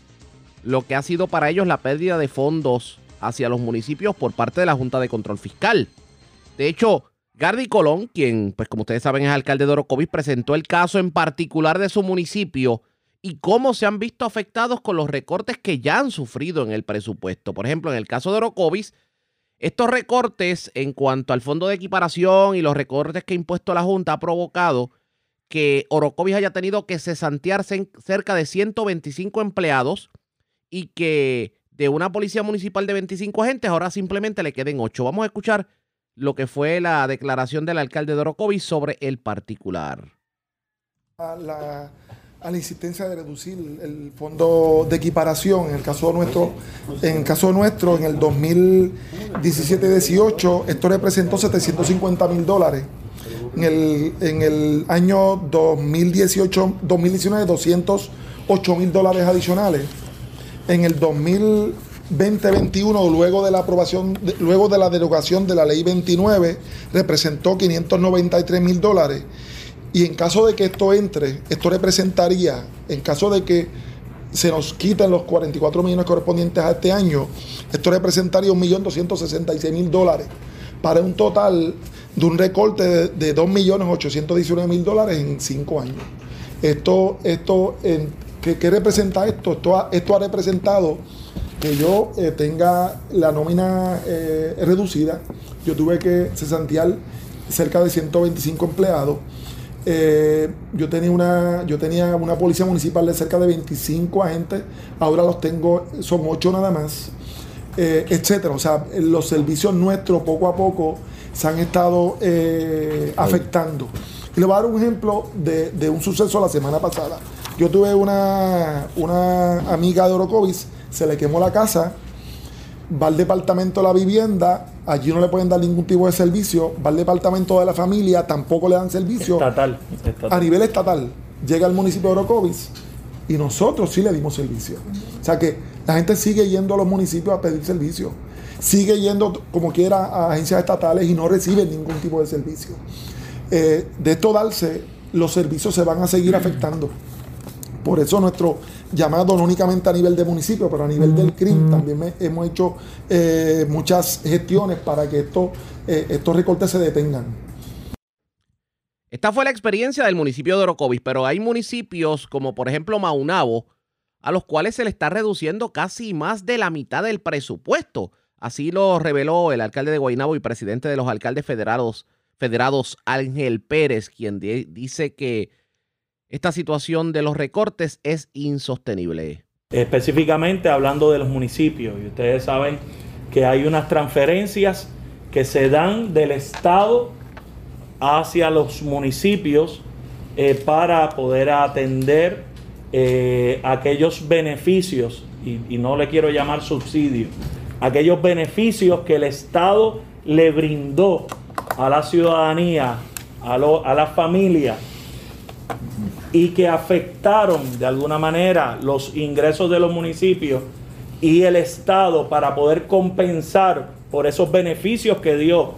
lo que ha sido para ellos la pérdida de fondos hacia los municipios por parte de la Junta de Control Fiscal. De hecho, Gardi Colón, quien, pues como ustedes saben, es alcalde de Orocovis, presentó el caso en particular de su municipio y cómo se han visto afectados con los recortes que ya han sufrido en el presupuesto. Por ejemplo, en el caso de Orocovis, estos recortes en cuanto al fondo de equiparación y los recortes que ha impuesto la Junta ha provocado que Orocovis haya tenido que cesantearse en cerca de 125 empleados y que de una policía municipal de 25 agentes ahora simplemente le queden 8. Vamos a escuchar lo que fue la declaración del alcalde de Orocovis sobre el particular. A la, a la insistencia de reducir el fondo de equiparación, en el caso nuestro, en el caso nuestro, en el 2017-18, esto representó 750 mil dólares. En el, en el año 2018, 2019, 208 mil dólares adicionales. En el 2000 2021, luego de la aprobación, luego de la derogación de la ley 29, representó 593 mil dólares. Y en caso de que esto entre, esto representaría, en caso de que se nos quiten los 44 millones correspondientes a este año, esto representaría 1.266.000 dólares para un total de un recorte de, 2.819.000 dólares en cinco años. Esto, esto, ¿qué, representa esto? Esto esto ha representado que yo eh, tenga la nómina eh, reducida. Yo tuve que cesantear cerca de 125 empleados. Eh, yo, tenía una, yo tenía una policía municipal de cerca de 25 agentes, ahora los tengo, son 8 nada más, etcétera. O sea, los servicios nuestros poco a poco se han estado afectando. Y le voy a dar un ejemplo de, de, un suceso la semana pasada. Yo tuve una, una amiga de Orocovis se le quemó la casa, va al departamento de la vivienda, allí no le pueden dar ningún tipo de servicio, va al departamento de la familia, tampoco le dan servicio. Estatal. A nivel estatal, llega al municipio de Orocovis y nosotros sí le dimos servicio. O sea que la gente sigue yendo a los municipios a pedir servicio, sigue yendo como quiera a agencias estatales y no reciben ningún tipo de servicio. Eh, de esto darse, los servicios se van a seguir afectando. Por eso nuestro llamado no únicamente a nivel de municipio, pero a nivel del CRIM también hemos hecho eh, muchas gestiones para que esto, eh, estos recortes se detengan. Esta fue la experiencia del municipio de Orocovis, pero hay municipios como por ejemplo Maunabo, a los cuales se le está reduciendo casi más de la mitad del presupuesto. Así lo reveló el alcalde de Guaynabo y presidente de los alcaldes federados Federados Ángel Pérez, quien dice que esta situación de los recortes es insostenible. Específicamente hablando de los municipios, y ustedes saben que hay unas transferencias que se dan del Estado hacia los municipios eh, para poder atender eh, aquellos beneficios, y, no le quiero llamar subsidio, aquellos beneficios que el Estado le brindó a la ciudadanía, a, a la familia, y que afectaron de alguna manera los ingresos de los municipios y el Estado para poder compensar por esos beneficios que dio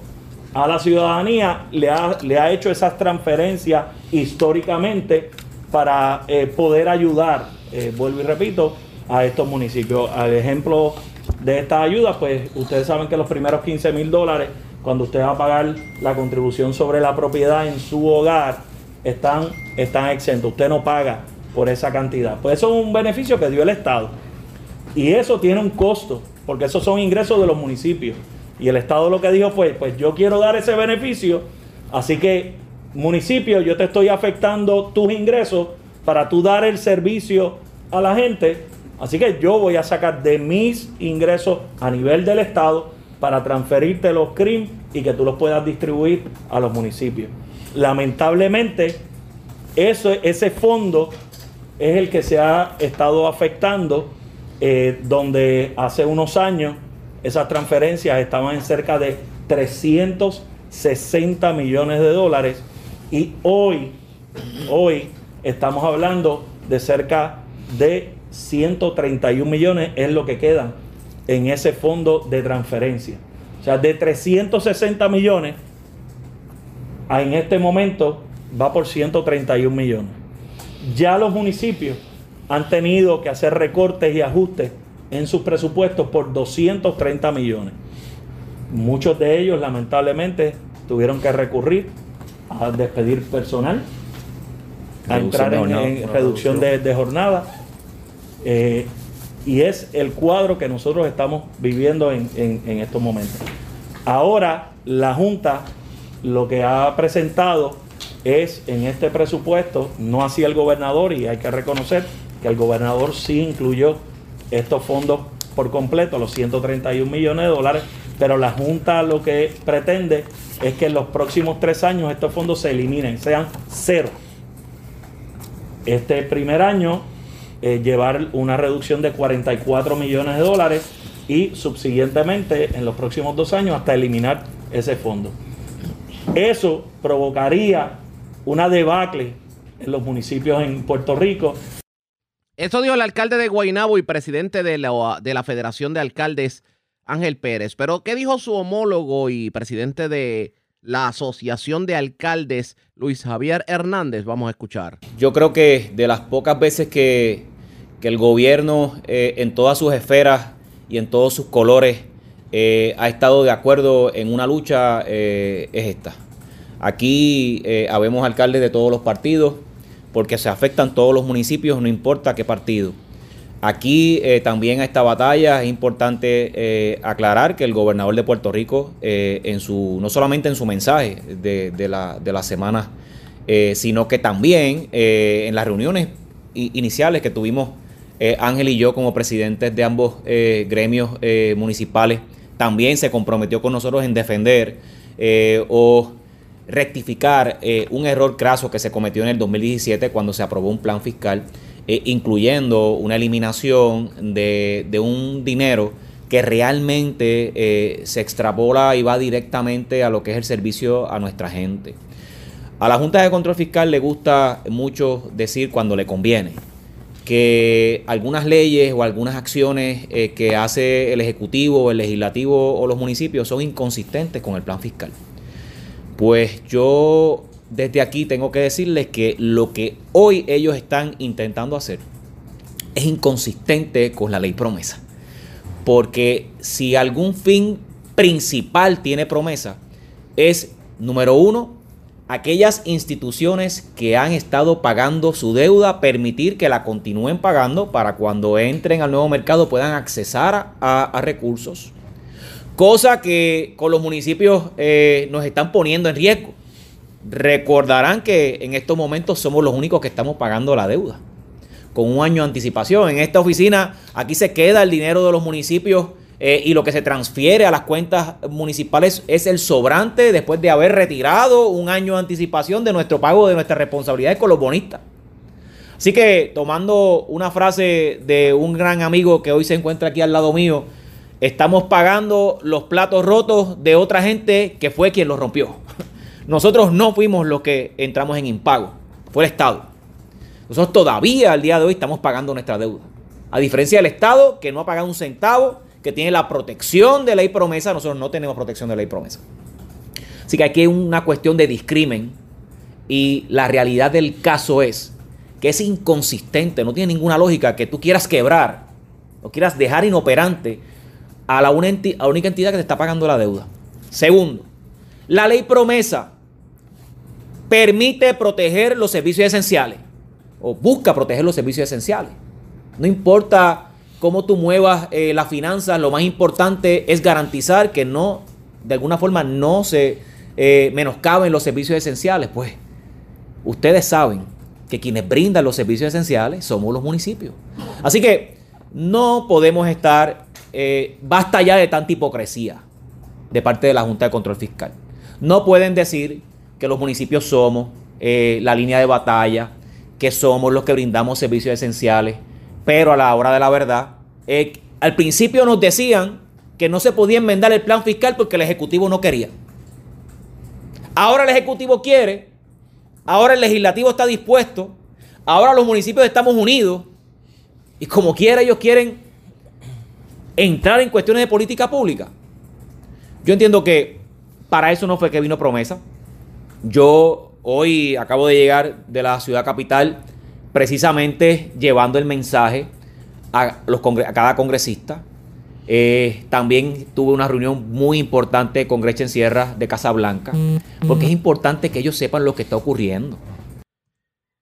a la ciudadanía, le ha, le ha hecho esas transferencias históricamente para eh, poder ayudar, eh, vuelvo y repito, a estos municipios. Al ejemplo de esta ayuda, pues ustedes saben que los primeros 15 mil dólares, cuando usted va a pagar la contribución sobre la propiedad en su hogar, están, están exentos. Usted no paga por esa cantidad. Pues eso es un beneficio que dio el Estado. Y eso tiene un costo, porque esos son ingresos de los municipios. Y el Estado lo que dijo fue, pues yo quiero dar ese beneficio, así que municipio, yo te estoy afectando tus ingresos para tú dar el servicio a la gente. Así que yo voy a sacar de mis ingresos a nivel del Estado para transferirte los CRIM y que tú los puedas distribuir a los municipios. Lamentablemente, eso, ese fondo es el que se ha estado afectando, eh, donde hace unos años esas transferencias estaban en cerca de 360 millones de dólares y hoy, hoy estamos hablando de cerca de 131 millones es lo que quedan en ese fondo de transferencia. O sea, de 360 millones, en este momento va por 131 millones. Ya los municipios han tenido que hacer recortes y ajustes en sus presupuestos por 230 millones. Muchos de ellos, lamentablemente, tuvieron que recurrir a despedir personal, a entrar en, reducción de, jornada. Eh, y es el cuadro que nosotros estamos viviendo en, en, estos momentos. Ahora la Junta lo que ha presentado es en este presupuesto, no así el gobernador, y hay que reconocer que el gobernador sí incluyó estos fondos por completo, los 131 millones de dólares, pero la Junta lo que pretende es que en los próximos tres años estos fondos se eliminen, sean cero. Este primer año eh, llevar una reducción de 44 millones de dólares y subsiguientemente en los próximos dos años hasta eliminar ese fondo. Eso provocaría una debacle en los municipios en Puerto Rico eso dijo el alcalde de Guaynabo y presidente de la, de la Federación de Alcaldes, Ángel Pérez. Pero, ¿qué dijo su homólogo y presidente de la Asociación de Alcaldes, Luis Javier Hernández? Vamos a escuchar. Yo creo que de las pocas veces que, el gobierno eh, en todas sus esferas y en todos sus colores eh, ha estado de acuerdo en una lucha eh, es esta. Aquí habemos alcaldes de todos los partidos, porque se afectan todos los municipios, no importa qué partido. Aquí eh, también a esta batalla es importante eh, aclarar que el gobernador de Puerto Rico, eh, en su, no solamente en su mensaje de, la, de semana, sino que también en las reuniones iniciales que tuvimos Ángel y yo como presidentes de ambos gremios municipales, también se comprometió con nosotros en defender o rectificar eh, un error craso que se cometió en el 2017 cuando se aprobó un plan fiscal, eh, incluyendo una eliminación de, un dinero que realmente eh, se extrapola y va directamente a lo que es el servicio a nuestra gente. A la Junta de Control Fiscal le gusta mucho decir cuando le conviene que algunas leyes o algunas acciones que hace el Ejecutivo, el Legislativo o los municipios son inconsistentes con el plan fiscal. Pues yo desde aquí tengo que decirles que lo que hoy ellos están intentando hacer es inconsistente con la ley promesa. Porque si algún fin principal tiene promesa, es, número uno, aquellas instituciones que han estado pagando su deuda, permitir que la continúen pagando para cuando entren al nuevo mercado puedan accesar a, recursos cosa que con los municipios eh, nos están poniendo en riesgo. Recordarán que en estos momentos somos los únicos que estamos pagando la deuda con un año de anticipación. En esta oficina, aquí se queda el dinero de los municipios eh, y lo que se transfiere a las cuentas municipales es el sobrante después de haber retirado un año de anticipación de nuestro pago de nuestras responsabilidades con los bonistas. Así que tomando una frase de un gran amigo que hoy se encuentra aquí al lado mío, estamos pagando los platos rotos de otra gente que fue quien los rompió. Nosotros no fuimos los que entramos en impago, fue el Estado. Nosotros todavía al día de hoy estamos pagando nuestra deuda. A diferencia del Estado, que no ha pagado un centavo, que tiene la protección de ley promesa, nosotros no tenemos protección de ley promesa. Así que aquí hay una cuestión de discrimen y la realidad del caso es que es inconsistente, no tiene ninguna lógica que tú quieras quebrar o quieras dejar inoperante a la, única entidad que te está pagando la deuda. Segundo, la ley promesa permite proteger los servicios esenciales o busca proteger los servicios esenciales. No importa cómo tú muevas eh, las finanzas, lo más importante es garantizar que no, de alguna forma, no se eh, menoscaben los servicios esenciales. Pues ustedes saben que quienes brindan los servicios esenciales somos los municipios. Así que no podemos estar, eh, basta ya de tanta hipocresía de parte de la Junta de Control Fiscal. No pueden decir que los municipios somos eh, la línea de batalla, que somos los que brindamos servicios esenciales, pero a la hora de la verdad, eh, al principio nos decían que no se podía enmendar el plan fiscal porque el Ejecutivo no quería. Ahora el Ejecutivo quiere Ahora el legislativo está dispuesto. Ahora los municipios estamos unidos. Y como quiera ellos quieren entrar en cuestiones de política pública. Yo entiendo que para eso no fue que vino promesa. Yo hoy acabo de llegar de la ciudad capital precisamente llevando el mensaje a, los a cada congresista. Eh, también tuve una reunión muy importante con Gretchen Sierra de Casablanca, porque es importante que ellos sepan lo que está ocurriendo.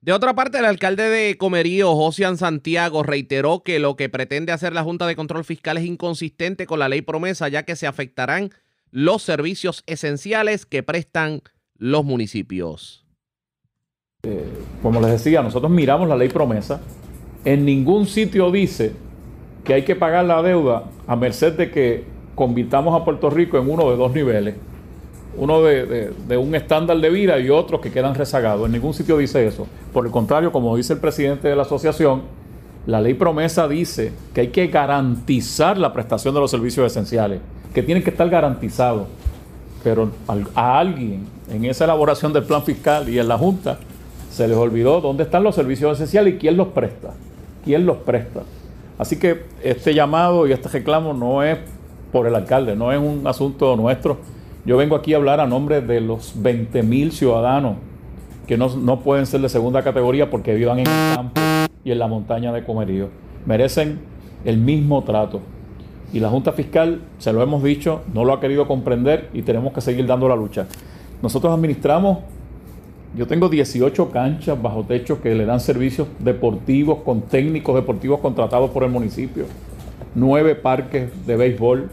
De otra parte, el alcalde de Comerío, Josian Santiago, reiteró que lo que pretende hacer la Junta de Control Fiscal es inconsistente con la ley promesa, ya que se afectarán los servicios esenciales que prestan los municipios. Eh, como les decía, nosotros miramos la ley promesa. En ningún sitio dice que hay que pagar la deuda a merced de que convirtamos a Puerto Rico en uno de dos niveles. Uno de, un estándar de vida y otros que quedan rezagados. En ningún sitio dice eso. Por el contrario, como dice el presidente de la asociación, la ley promesa dice que hay que garantizar la prestación de los servicios esenciales, que tienen que estar garantizados. Pero a alguien en esa elaboración del plan fiscal y en la Junta se les olvidó dónde están los servicios esenciales y quién los presta. ¿Quién los presta? Así que este llamado y este reclamo no es por el alcalde, no es un asunto nuestro. Yo vengo aquí a hablar a nombre de los 20 mil ciudadanos que no, pueden ser de segunda categoría porque vivan en el campo y en la montaña de Comerío. Merecen el mismo trato. Y la Junta Fiscal, se lo hemos dicho, no lo ha querido comprender y tenemos que seguir dando la lucha. Nosotros administramos yo tengo 18 canchas bajo techo que le dan servicios deportivos con técnicos deportivos contratados por el municipio. Nueve parques de béisbol,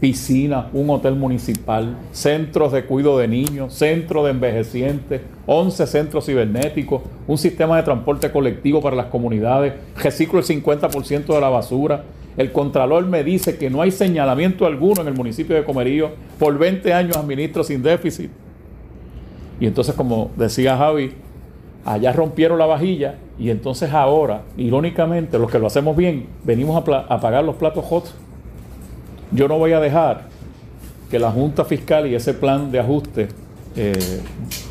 piscina, un hotel municipal, centros de cuidado de niños, centro de envejecientes, 11 centros cibernéticos, un sistema de transporte colectivo para las comunidades, reciclo el 50% de la basura. El Contralor me dice que no hay señalamiento alguno en el municipio de Comerío. Por 20 años administro sin déficit. Y entonces, como decía Javi, allá rompieron la vajilla y entonces ahora, irónicamente, los que lo hacemos bien, venimos a, pagar los platos hot. Yo no voy a dejar que la Junta Fiscal y ese plan de ajuste eh,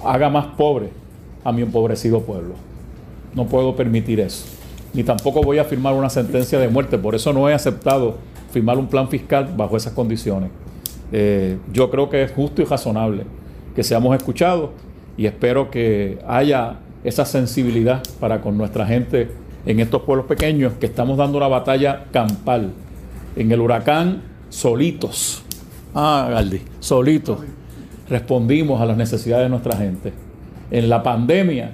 haga más pobre a mi empobrecido pueblo. No puedo permitir eso. Ni tampoco voy a firmar una sentencia de muerte. Por eso no he aceptado firmar un plan fiscal bajo esas condiciones. Eh, yo creo que es justo y razonable que seamos escuchados y espero que haya esa sensibilidad para con nuestra gente en estos pueblos pequeños que estamos dando una batalla campal. En el huracán, solitos. Ah, Galdi, solitos. Respondimos a las necesidades de nuestra gente. En la pandemia,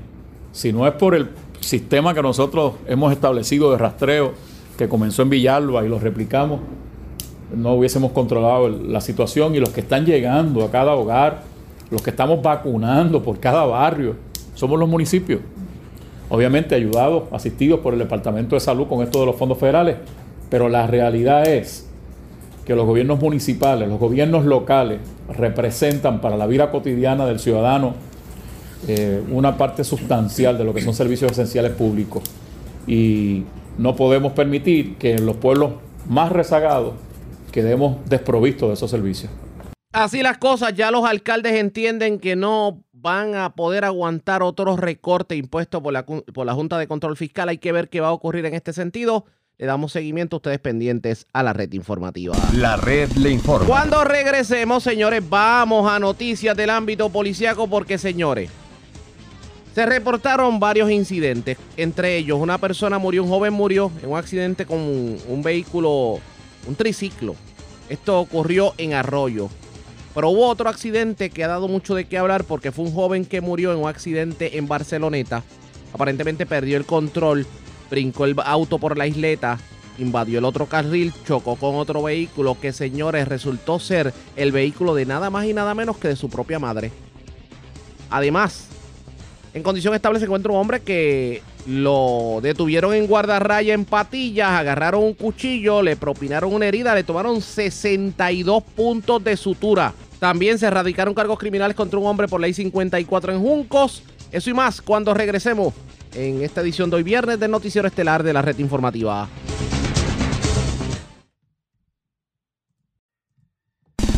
si no es por el sistema que nosotros hemos establecido de rastreo, que comenzó en Villalba y lo replicamos, no hubiésemos controlado la situación y los que están llegando a cada hogar, los que estamos vacunando por cada barrio, somos los municipios. Obviamente ayudados, asistidos por el Departamento de Salud con esto de los fondos federales, pero la realidad es que los gobiernos municipales, los gobiernos locales representan para la vida cotidiana del ciudadano eh, una parte sustancial de lo que son servicios esenciales públicos. Y no podemos permitir que en los pueblos más rezagados quedemos desprovistos de esos servicios. Así las cosas, ya los alcaldes entienden que no van a poder aguantar otros recortes impuestos por la, por la Junta de Control Fiscal. Hay que ver qué va a ocurrir en este sentido. Le damos seguimiento a ustedes pendientes a la red informativa. La red le informa. Cuando regresemos, señores, vamos a noticias del ámbito policiaco porque, señores, se reportaron varios incidentes. Entre ellos, una persona murió, un joven murió en un accidente con un, vehículo, un triciclo. Esto ocurrió en Arroyo. Pero hubo otro accidente que ha dado mucho de qué hablar porque fue un joven que murió en un accidente en Barceloneta. Aparentemente perdió el control, brincó el auto por la isleta, invadió el otro carril, chocó con otro vehículo que, señores, resultó ser el vehículo de nada más y nada menos que de su propia madre. Además, en condición estable se encuentra un hombre que lo detuvieron en guardarraya en patillas, agarraron un cuchillo, le propinaron una herida, le tomaron 62 puntos de sutura. También se erradicaron cargos criminales contra un hombre por ley 54 en Juncos. Eso y más cuando regresemos en esta edición de hoy viernes del Noticiero Estelar de la Red Informativa.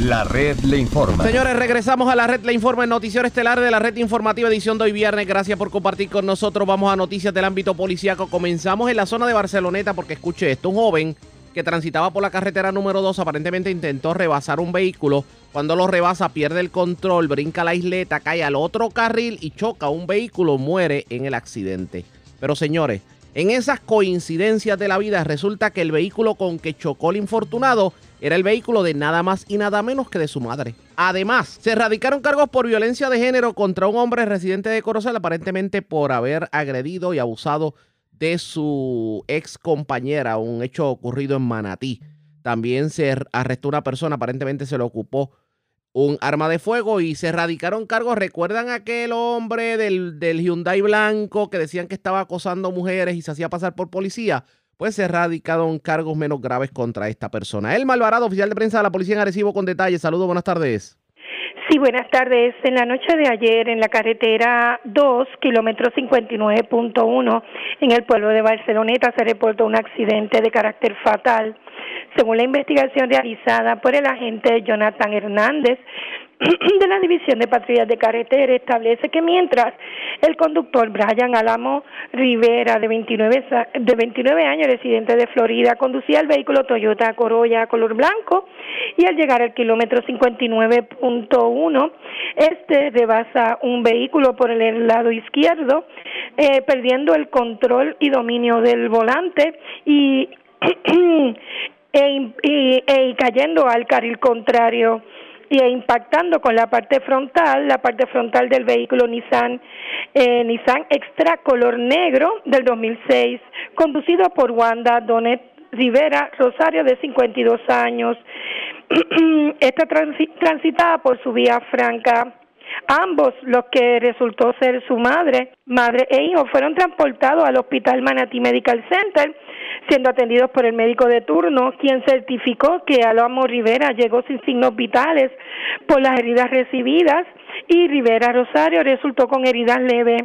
La red le informa. Señores, regresamos a la red le informa, el noticiero estelar de la red informativa edición de hoy viernes. Gracias por compartir con nosotros. Vamos a noticias del ámbito policíaco. Comenzamos en la zona de Barceloneta porque escuche esto, un joven que transitaba por la carretera número 2 aparentemente intentó rebasar un vehículo. Cuando lo rebasa pierde el control, brinca la isleta, cae al otro carril y choca un vehículo, muere en el accidente. Pero señores, en esas coincidencias de la vida resulta que el vehículo con que chocó el infortunado era el vehículo de nada más y nada menos que de su madre. Además, se erradicaron cargos por violencia de género contra un hombre residente de Corozal, aparentemente por haber agredido y abusado de su ex compañera, un hecho ocurrido en Manatí. También se arrestó una persona, aparentemente se le ocupó un arma de fuego y se erradicaron cargos. ¿Recuerdan aquel hombre del, del Hyundai blanco que decían que estaba acosando mujeres y se hacía pasar por policía? pues se erradicaron cargos menos graves contra esta persona. El Malvarado, oficial de prensa de la policía en Arecibo, con detalles. Saludos, buenas tardes. Sí, buenas tardes. En la noche de ayer, en la carretera 2, kilómetro 59.1, en el pueblo de Barceloneta, se reportó un accidente de carácter fatal. Según la investigación realizada por el agente Jonathan Hernández, de la División de Patrullas de Carretera establece que mientras el conductor Brian Alamo Rivera, de 29, de 29 años, residente de Florida, conducía el vehículo Toyota Corolla color blanco y al llegar al kilómetro 59.1, este rebasa un vehículo por el lado izquierdo, eh, perdiendo el control y dominio del volante y e, e cayendo al carril contrario y impactando con la parte frontal, la parte frontal del vehículo Nissan, eh, Nissan Extra color negro del 2006, conducido por Wanda Donet Rivera Rosario de 52 años. Esta transitada por su vía franca Ambos, los que resultó ser su madre, madre e hijo, fueron transportados al Hospital Manatí Medical Center, siendo atendidos por el médico de turno, quien certificó que Alamo Rivera llegó sin signos vitales por las heridas recibidas y Rivera Rosario resultó con heridas leves.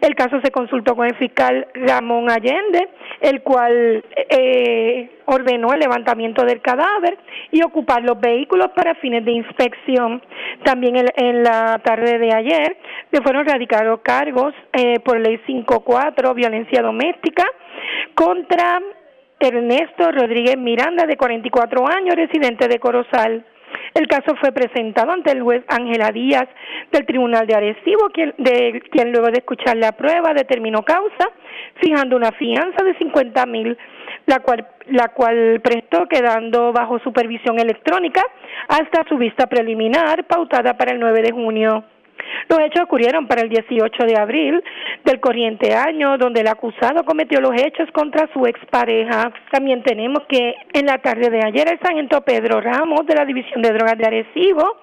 El caso se consultó con el fiscal Ramón Allende, el cual eh, ordenó el levantamiento del cadáver y ocupar los vehículos para fines de inspección. También en, la tarde de ayer le fueron radicados cargos eh, por ley 54, violencia doméstica, contra Ernesto Rodríguez Miranda, de 44 años, residente de Corozal. El caso fue presentado ante el juez Ángela Díaz del Tribunal de Arecibo, quien, de, quien luego de escuchar la prueba determinó causa, fijando una fianza de 50 mil, la cual, la cual prestó quedando bajo supervisión electrónica hasta su vista preliminar pautada para el 9 de junio. Los hechos ocurrieron para el 18 de abril del corriente año, donde el acusado cometió los hechos contra su expareja. También tenemos que en la tarde de ayer el sargento Pedro Ramos de la División de Drogas de Arecibo,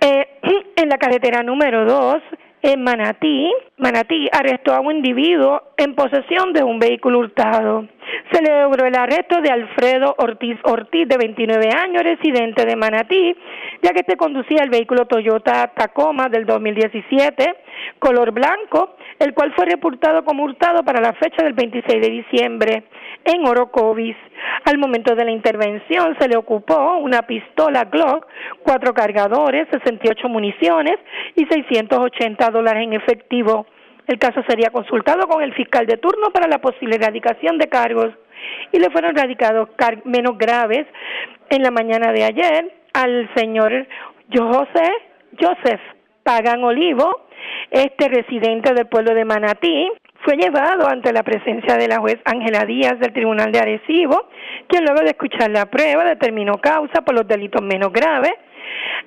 eh, en la carretera número 2, en Manatí, Manatí arrestó a un individuo en posesión de un vehículo hurtado. Se logró el arresto de Alfredo Ortiz Ortiz, de 29 años, residente de Manatí, ya que se conducía el vehículo Toyota Tacoma del 2017, color blanco, el cual fue reportado como hurtado para la fecha del 26 de diciembre en Orocovis. Al momento de la intervención se le ocupó una pistola Glock, cuatro cargadores, 68 municiones y 680 dólares en efectivo. El caso sería consultado con el fiscal de turno para la posible erradicación de cargos y le fueron erradicados menos graves en la mañana de ayer al señor José Joseph Pagan Olivo, este residente del pueblo de Manatí, fue llevado ante la presencia de la juez Ángela Díaz del Tribunal de Arecibo, quien luego de escuchar la prueba determinó causa por los delitos menos graves,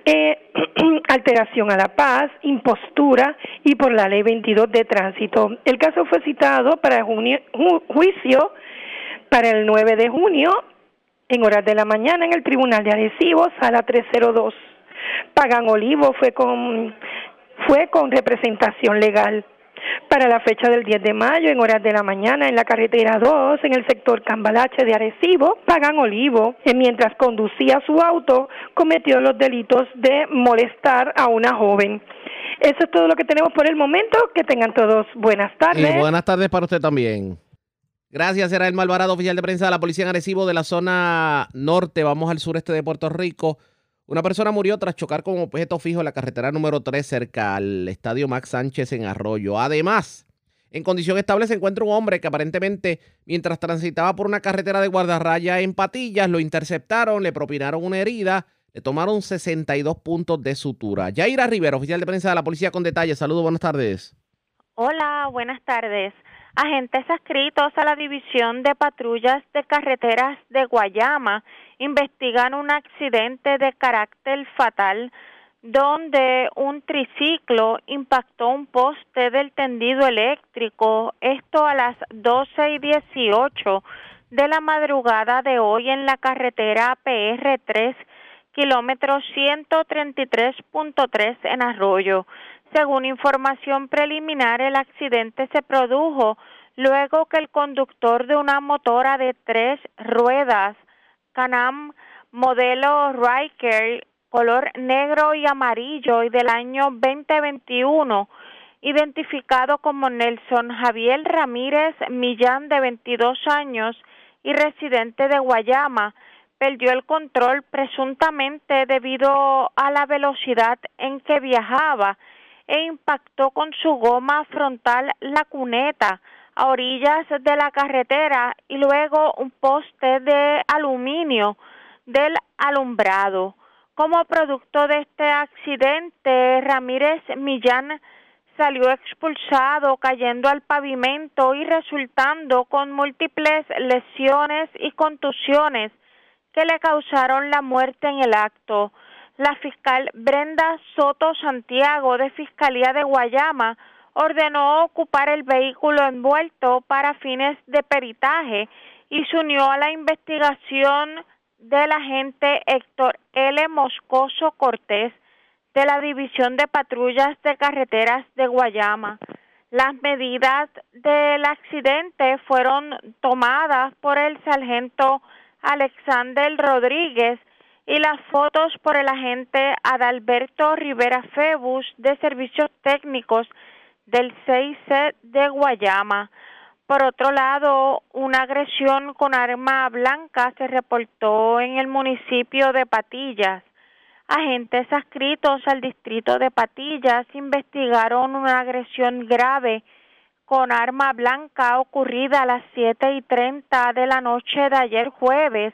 eh, alteración a la paz, impostura y por la ley 22 de tránsito. El caso fue citado para juicio para el 9 de junio en horas de la mañana en el Tribunal de Arecibo, sala 302. Pagan Olivo fue con fue con representación legal para la fecha del 10 de mayo en horas de la mañana en la carretera 2 en el sector Cambalache de Arecibo, Pagan Olivo, mientras conducía su auto, cometió los delitos de molestar a una joven. Eso es todo lo que tenemos por el momento. Que tengan todos buenas tardes. Y buenas tardes para usted también. Gracias, era el Malvarado, oficial de prensa de la Policía en Arecibo de la zona norte. Vamos al sureste de Puerto Rico. Una persona murió tras chocar con objeto fijo en la carretera número 3 cerca al estadio Max Sánchez en Arroyo. Además, en condición estable se encuentra un hombre que aparentemente, mientras transitaba por una carretera de guardarraya en Patillas, lo interceptaron, le propinaron una herida, le tomaron 62 puntos de sutura. Yaira Rivera, oficial de prensa de la policía con detalles. Saludos, buenas tardes. Hola, buenas tardes. Agentes adscritos a la División de Patrullas de Carreteras de Guayama investigan un accidente de carácter fatal donde un triciclo impactó un poste del tendido eléctrico, esto a las 12 y 18 de la madrugada de hoy en la carretera PR3, kilómetro 133.3 en Arroyo. Según información preliminar, el accidente se produjo luego que el conductor de una motora de tres ruedas Canam modelo Riker color negro y amarillo y del año 2021, identificado como Nelson Javier Ramírez Millán de 22 años y residente de Guayama, perdió el control presuntamente debido a la velocidad en que viajaba e impactó con su goma frontal la cuneta a orillas de la carretera y luego un poste de aluminio del alumbrado. Como producto de este accidente, Ramírez Millán salió expulsado cayendo al pavimento y resultando con múltiples lesiones y contusiones que le causaron la muerte en el acto. La fiscal Brenda Soto Santiago de Fiscalía de Guayama ordenó ocupar el vehículo envuelto para fines de peritaje y se unió a la investigación del agente Héctor L. Moscoso Cortés de la División de Patrullas de Carreteras de Guayama. Las medidas del accidente fueron tomadas por el sargento Alexander Rodríguez y las fotos por el agente Adalberto Rivera Febus de Servicios Técnicos del 6C de Guayama. Por otro lado, una agresión con arma blanca se reportó en el municipio de Patillas. Agentes adscritos al distrito de Patillas investigaron una agresión grave con arma blanca ocurrida a las siete y treinta de la noche de ayer jueves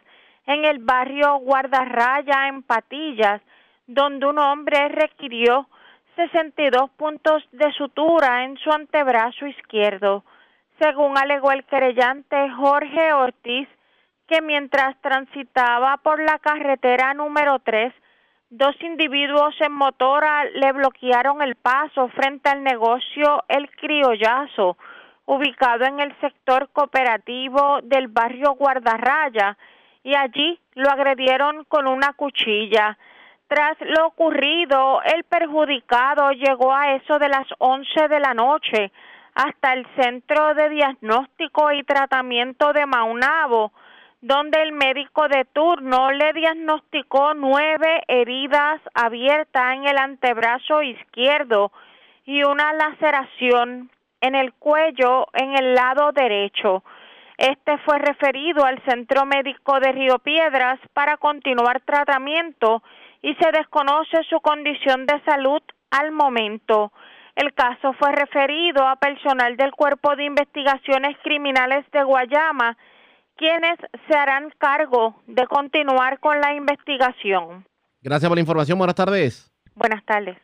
en el barrio Guardarraya en Patillas, donde un hombre requirió 62 puntos de sutura en su antebrazo izquierdo, según alegó el querellante Jorge Ortiz, que mientras transitaba por la carretera número 3 dos individuos en motora le bloquearon el paso frente al negocio El Criollazo, ubicado en el sector cooperativo del barrio Guardarraya, y allí lo agredieron con una cuchilla. Tras lo ocurrido, el perjudicado llegó a eso de las 11 de la noche hasta el Centro de Diagnóstico y Tratamiento de Maunabo, donde el médico de turno le diagnosticó nueve heridas abiertas en el antebrazo izquierdo y una laceración en el cuello en el lado derecho. Este fue referido al Centro Médico de Río Piedras para continuar tratamiento y se desconoce su condición de salud al momento. El caso fue referido a personal del Cuerpo de Investigaciones Criminales de Guayama, quienes se harán cargo de continuar con la investigación. Gracias por la información. Buenas tardes. Buenas tardes.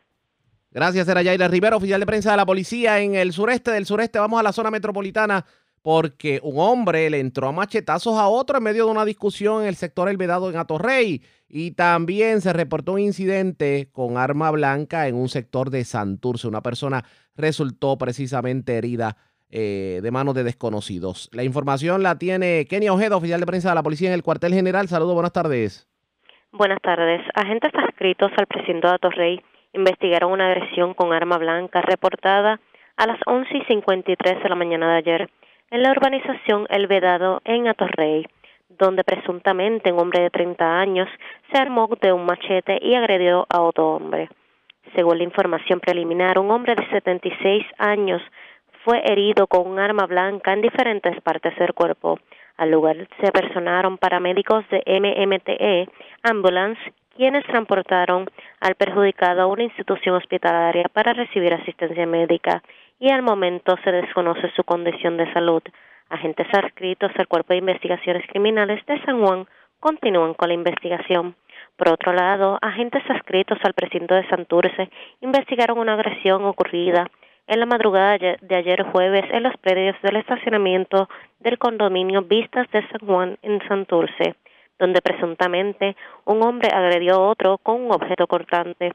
Gracias, era Yaira Rivera, oficial de prensa de la policía en el sureste del sureste. Vamos a la zona metropolitana porque un hombre le entró a machetazos a otro en medio de una discusión en el sector El Vedado en Atorrey. Y también se reportó un incidente con arma blanca en un sector de Santurce. Una persona resultó precisamente herida eh, de manos de desconocidos. La información la tiene Kenny Ojeda, oficial de prensa de la policía en el cuartel general. Saludos, buenas tardes. Buenas tardes. Agentes adscritos al presidente de Atorrey investigaron una agresión con arma blanca reportada a las 11 y 53 de la mañana de ayer en la urbanización El Vedado en Atorrey, donde presuntamente un hombre de 30 años se armó de un machete y agredió a otro hombre. Según la información preliminar, un hombre de 76 años fue herido con un arma blanca en diferentes partes del cuerpo. Al lugar se personaron paramédicos de MMTE Ambulance, quienes transportaron al perjudicado a una institución hospitalaria para recibir asistencia médica y al momento se desconoce su condición de salud. Agentes adscritos al Cuerpo de Investigaciones Criminales de San Juan continúan con la investigación. Por otro lado, agentes adscritos al precinto de Santurce investigaron una agresión ocurrida en la madrugada de ayer jueves en los predios del estacionamiento del condominio Vistas de San Juan en Santurce, donde presuntamente un hombre agredió a otro con un objeto cortante.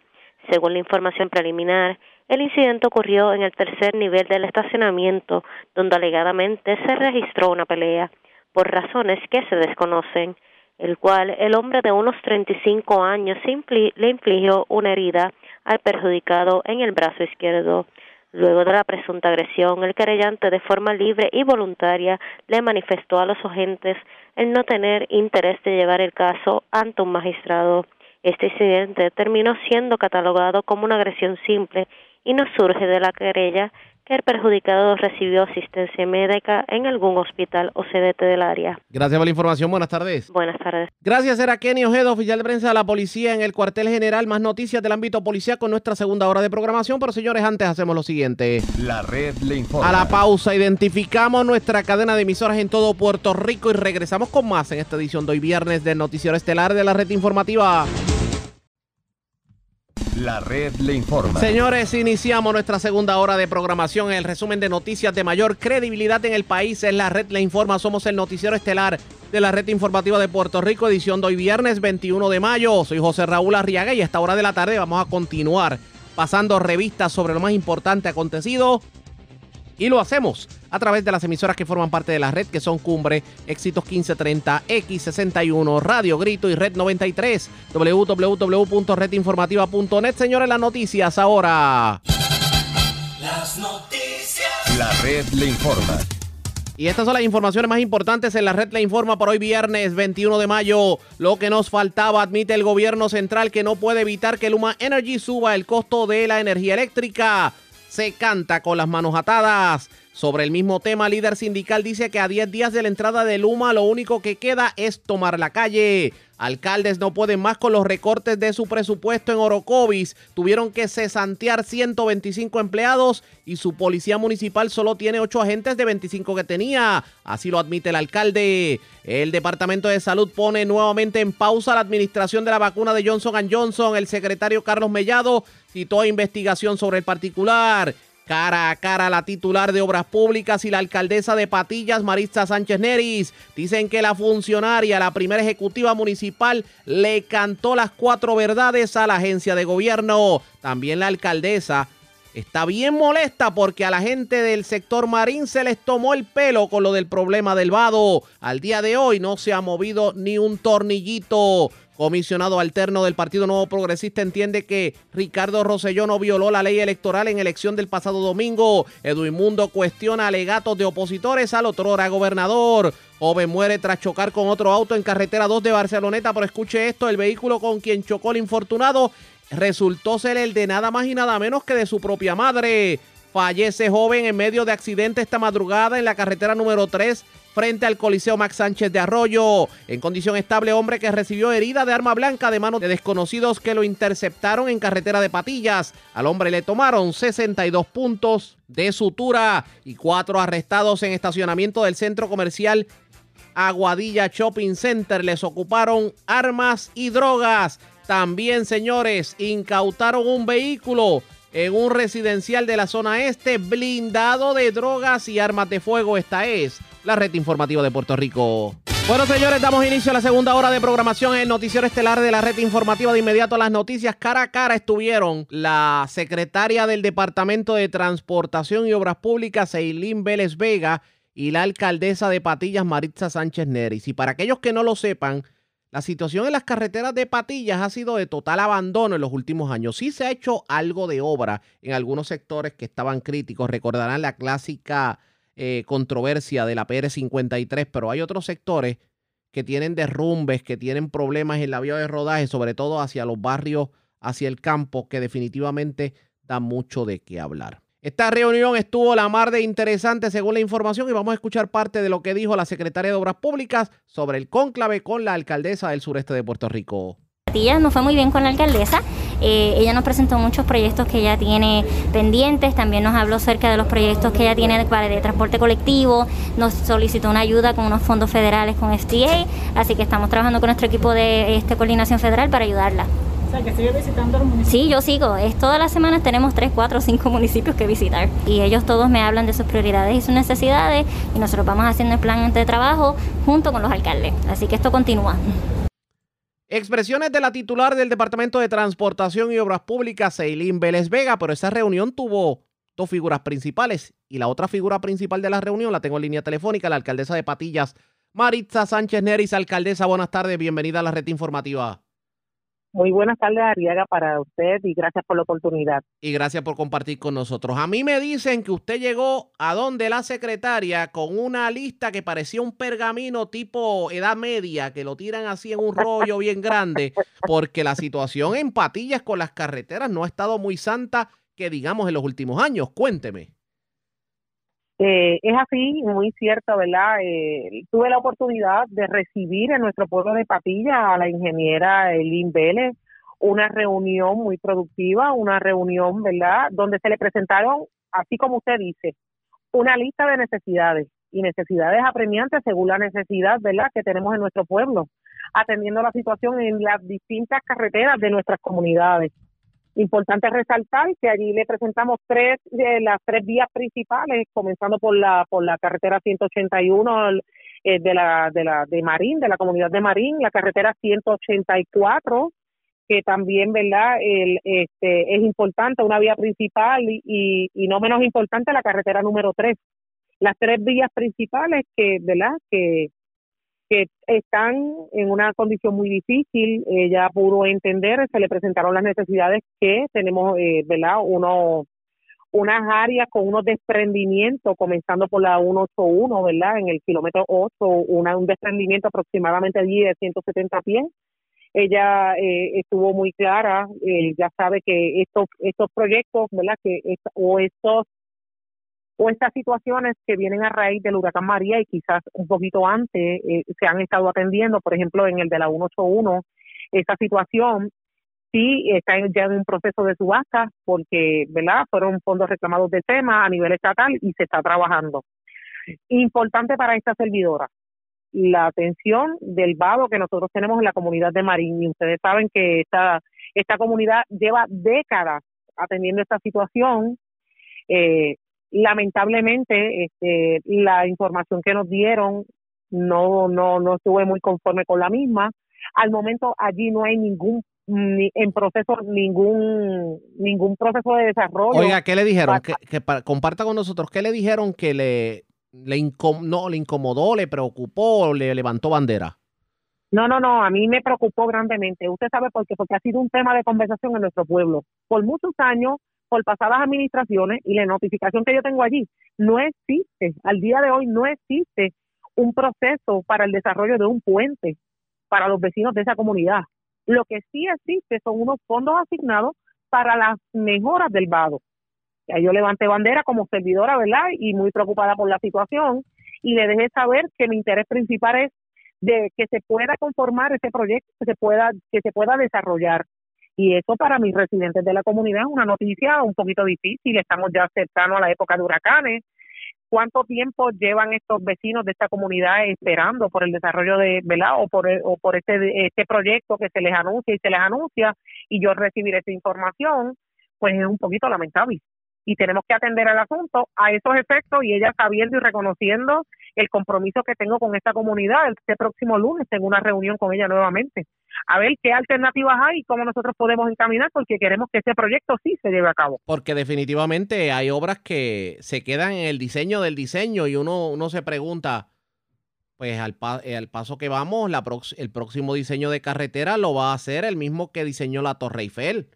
Según la información preliminar, el incidente ocurrió en el tercer nivel del estacionamiento, donde alegadamente se registró una pelea, por razones que se desconocen, el cual el hombre de unos 35 años le infligió una herida al perjudicado en el brazo izquierdo. Luego de la presunta agresión, el querellante de forma libre y voluntaria le manifestó a los agentes el no tener interés de llevar el caso ante un magistrado. Este incidente terminó siendo catalogado como una agresión simple y no surge de la querella que el perjudicado recibió asistencia médica en algún hospital o CDT del área. Gracias por la información. Buenas tardes. Buenas tardes. Gracias, era Kenny Ojeda, oficial de prensa de la policía en el cuartel general. Más noticias del ámbito policial con nuestra segunda hora de programación. Pero señores, antes hacemos lo siguiente. La red le informa. A la pausa, identificamos nuestra cadena de emisoras en todo Puerto Rico y regresamos con más en esta edición de hoy viernes del Noticiero Estelar de la Red Informativa. La red le informa. Señores, iniciamos nuestra segunda hora de programación. El resumen de noticias de mayor credibilidad en el país es La red le informa. Somos el noticiero estelar de la red informativa de Puerto Rico, edición de hoy viernes 21 de mayo. Soy José Raúl Arriaga y a esta hora de la tarde vamos a continuar pasando revistas sobre lo más importante acontecido y lo hacemos a través de las emisoras que forman parte de la red, que son Cumbre, Éxitos 1530, X61, Radio Grito y Red 93, www.redinformativa.net. Señores, las noticias ahora. Las noticias. La red le informa. Y estas son las informaciones más importantes en la red le informa por hoy viernes 21 de mayo. Lo que nos faltaba, admite el gobierno central que no puede evitar que Luma Energy suba el costo de la energía eléctrica se canta con las manos atadas. Sobre el mismo tema, líder sindical dice que a 10 días de la entrada de Luma lo único que queda es tomar la calle. Alcaldes no pueden más con los recortes de su presupuesto en Orocovis. Tuvieron que cesantear 125 empleados y su policía municipal solo tiene 8 agentes de 25 que tenía. Así lo admite el alcalde. El Departamento de Salud pone nuevamente en pausa la administración de la vacuna de Johnson Johnson. El secretario Carlos Mellado citó investigación sobre el particular. cara a cara la titular de Obras Públicas y la alcaldesa de Patillas, Marista Sánchez Neris. Dicen que la funcionaria, la primera ejecutiva municipal, le cantó las cuatro verdades a la agencia de gobierno. También la alcaldesa está bien molesta porque a la gente del sector marín se les tomó el pelo con lo del problema del vado. Al día de hoy no se ha movido ni un tornillito. Comisionado alterno del Partido Nuevo Progresista entiende que Ricardo Rosselló no violó la ley electoral en elección del pasado domingo. Edwin Mundo cuestiona alegatos de opositores al otrora gobernador. Joven muere tras chocar con otro auto en carretera 2 de Barceloneta, pero escuche esto, el vehículo con quien chocó el infortunado resultó ser el de nada más y nada menos que de su propia madre. Fallece joven en medio de accidente esta madrugada en la carretera número 3 frente al Coliseo Max Sánchez de Arroyo. En condición estable, hombre que recibió herida de arma blanca de manos de desconocidos que lo interceptaron en carretera de Patillas. Al hombre le tomaron 62 puntos de sutura y cuatro arrestados en estacionamiento del centro comercial Aguadilla Shopping Center. Les ocuparon armas y drogas. También, señores, incautaron un vehículo en un residencial de la zona este blindado de drogas y armas de fuego. Esta es la red informativa de Puerto Rico. Bueno, señores, damos inicio a la segunda hora de programación en el noticiero estelar de la red informativa. De inmediato las noticias cara a cara estuvieron la secretaria del Departamento de Transportación y Obras Públicas, Eileen Vélez Vega, y la alcaldesa de Patillas, Maritza Sánchez Neris. Y para aquellos que no lo sepan, la situación en las carreteras de Patillas ha sido de total abandono en los últimos años. Sí se ha hecho algo de obra en algunos sectores que estaban críticos. Recordarán la clásica eh, controversia de la PR53, pero hay otros sectores que tienen derrumbes, que tienen problemas en la vía de rodaje, sobre todo hacia los barrios, hacia el campo, que definitivamente da mucho de qué hablar. Esta reunión estuvo la mar de interesante según la información y vamos a escuchar parte de lo que dijo la secretaria de Obras Públicas sobre el cónclave con la alcaldesa del sureste de Puerto Rico. Nos fue muy bien con la alcaldesa. Eh, ella nos presentó muchos proyectos que ella tiene pendientes, también nos habló acerca de los proyectos que ella tiene de, de transporte colectivo, nos solicitó una ayuda con unos fondos federales con FDA, así que estamos trabajando con nuestro equipo de este, coordinación federal para ayudarla que sigue visitando los municipios. Sí, yo sigo. Es todas las semanas tenemos 3, 4, 5 municipios que visitar. Y ellos todos me hablan de sus prioridades y sus necesidades y nosotros vamos haciendo el plan de trabajo junto con los alcaldes. Así que esto continúa. Expresiones de la titular del Departamento de Transportación y Obras Públicas, Eileen Vélez Vega, pero esa reunión tuvo dos figuras principales y la otra figura principal de la reunión la tengo en línea telefónica, la alcaldesa de Patillas, Maritza Sánchez Neris. Alcaldesa, buenas tardes, bienvenida a la red informativa. Muy buenas tardes, Ariaga, para usted y gracias por la oportunidad. Y gracias por compartir con nosotros. A mí me dicen que usted llegó a donde la secretaria con una lista que parecía un pergamino tipo edad media, que lo tiran así en un rollo bien grande, porque la situación en patillas con las carreteras no ha estado muy santa que digamos en los últimos años. Cuénteme. Eh, es así, muy cierto, ¿verdad? Eh, tuve la oportunidad de recibir en nuestro pueblo de Patilla a la ingeniera Elin Vélez, una reunión muy productiva, una reunión, ¿verdad?, donde se le presentaron, así como usted dice, una lista de necesidades y necesidades apremiantes según la necesidad, ¿verdad?, que tenemos en nuestro pueblo, atendiendo la situación en las distintas carreteras de nuestras comunidades. Importante resaltar que allí le presentamos tres de las tres vías principales, comenzando por la por la carretera 181 eh, de la de la de Marín, de la comunidad de Marín, la carretera 184 que también, ¿verdad? El, este, es importante, una vía principal y, y, no menos importante la carretera número 3. Las tres vías principales que, ¿verdad? Que, que están en una condición muy difícil. Ella pudo entender, se le presentaron las necesidades que tenemos, eh, ¿verdad? Uno, unas áreas con unos desprendimientos, comenzando por la 181, ¿verdad? En el kilómetro 8, una, un desprendimiento aproximadamente allí de 170 pies. Ella eh, estuvo muy clara, eh, ya sabe que estos, estos proyectos, ¿verdad? Que o estos o estas situaciones que vienen a raíz del huracán María y quizás un poquito antes eh, se han estado atendiendo, por ejemplo, en el de la 181, esa situación sí está ya en un proceso de subasta porque, ¿verdad? Fueron fondos reclamados de tema a nivel estatal y se está trabajando. Importante para esta servidora, la atención del vado que nosotros tenemos en la comunidad de Marín. Y ustedes saben que esta, esta comunidad lleva décadas atendiendo esta situación Eh, lamentablemente, este, la información que nos dieron no, no, no estuve muy conforme con la misma. Al momento allí no hay ningún ni en proceso ningún ningún proceso de desarrollo. Oiga, ¿qué le dijeron? Que, que comparta con nosotros. ¿Qué le dijeron que le le, no, le incomodó, le preocupó, le levantó bandera? No, no, no, a mí me preocupó grandemente. Usted sabe por qué, porque ha sido un tema de conversación en nuestro pueblo. Por muchos años, por pasadas administraciones y la notificación que yo tengo allí, no existe, al día de hoy no existe un proceso para el desarrollo de un puente para los vecinos de esa comunidad. Lo que sí existe son unos fondos asignados para las mejoras del vado. Ya yo levanté bandera como servidora, ¿verdad? Y muy preocupada por la situación y le dejé saber que mi interés principal es de que se pueda conformar ese proyecto, que se pueda que se pueda desarrollar. Y eso para mis residentes de la comunidad es una noticia un poquito difícil, estamos ya cercanos a la época de huracanes. ¿Cuánto tiempo llevan estos vecinos de esta comunidad esperando por el desarrollo de, ¿verdad? O por, o por este, este proyecto que se les anuncia y se les anuncia y yo recibir esa información, pues es un poquito lamentable y tenemos que atender al asunto a esos efectos y ella sabiendo y reconociendo el compromiso que tengo con esta comunidad. Este próximo lunes tengo una reunión con ella nuevamente a ver qué alternativas hay y cómo nosotros podemos encaminar porque queremos que ese proyecto sí se lleve a cabo. Porque definitivamente hay obras que se quedan en el diseño del diseño y uno, uno se pregunta, pues al, al paso que vamos, la el próximo diseño de carretera lo va a hacer el mismo que diseñó la Torre Eiffel.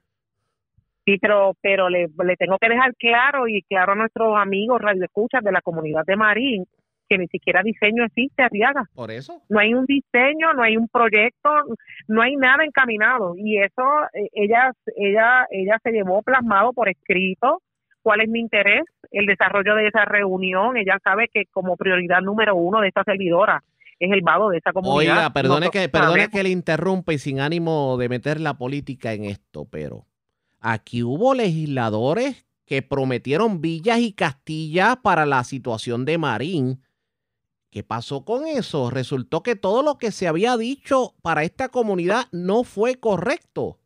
Sí, pero, pero le, le tengo que dejar claro y claro a nuestros amigos radioescuchas de la comunidad de Marín que ni siquiera diseño existe, Arriaga. Por eso. No hay un diseño, no hay un proyecto, no hay nada encaminado. Y eso, eh, ella, ella, ella se llevó plasmado por escrito cuál es mi interés, el desarrollo de esa reunión. Ella sabe que como prioridad número uno de esta servidora es el vado de esa comunidad. Oiga, perdone, que, perdone que le interrumpa y sin ánimo de meter la política en esto, pero Aquí hubo legisladores que prometieron villas y castillas para la situación de Marín. ¿Qué pasó con eso? Resultó que todo lo que se había dicho para esta comunidad no fue correcto.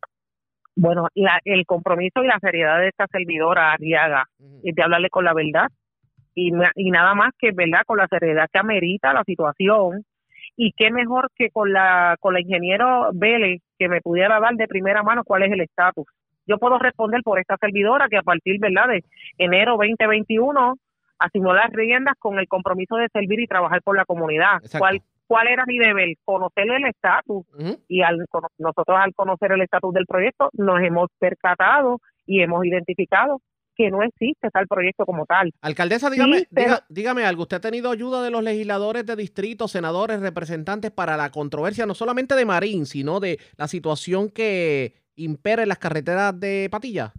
Bueno, el compromiso y la seriedad de esta servidora Arriaga es de hablarle con la verdad y, y nada más que verdad con la seriedad que amerita la situación y qué mejor que con la con la ingeniero Vélez que me pudiera dar de primera mano cuál es el estatus yo puedo responder por esta servidora que a partir ¿verdad? de enero 2021 asignó las riendas con el compromiso de servir y trabajar por la comunidad. ¿Cuál, ¿Cuál era mi deber? Conocer el estatus. Y al, nosotros al conocer el estatus del proyecto nos hemos percatado y hemos identificado que no existe tal proyecto como tal. Alcaldesa, dígame, dígame algo. ¿Usted ha tenido ayuda de los legisladores de distrito, senadores, representantes para la controversia no solamente de Marín, sino de la situación que impera en las carreteras de Patilla?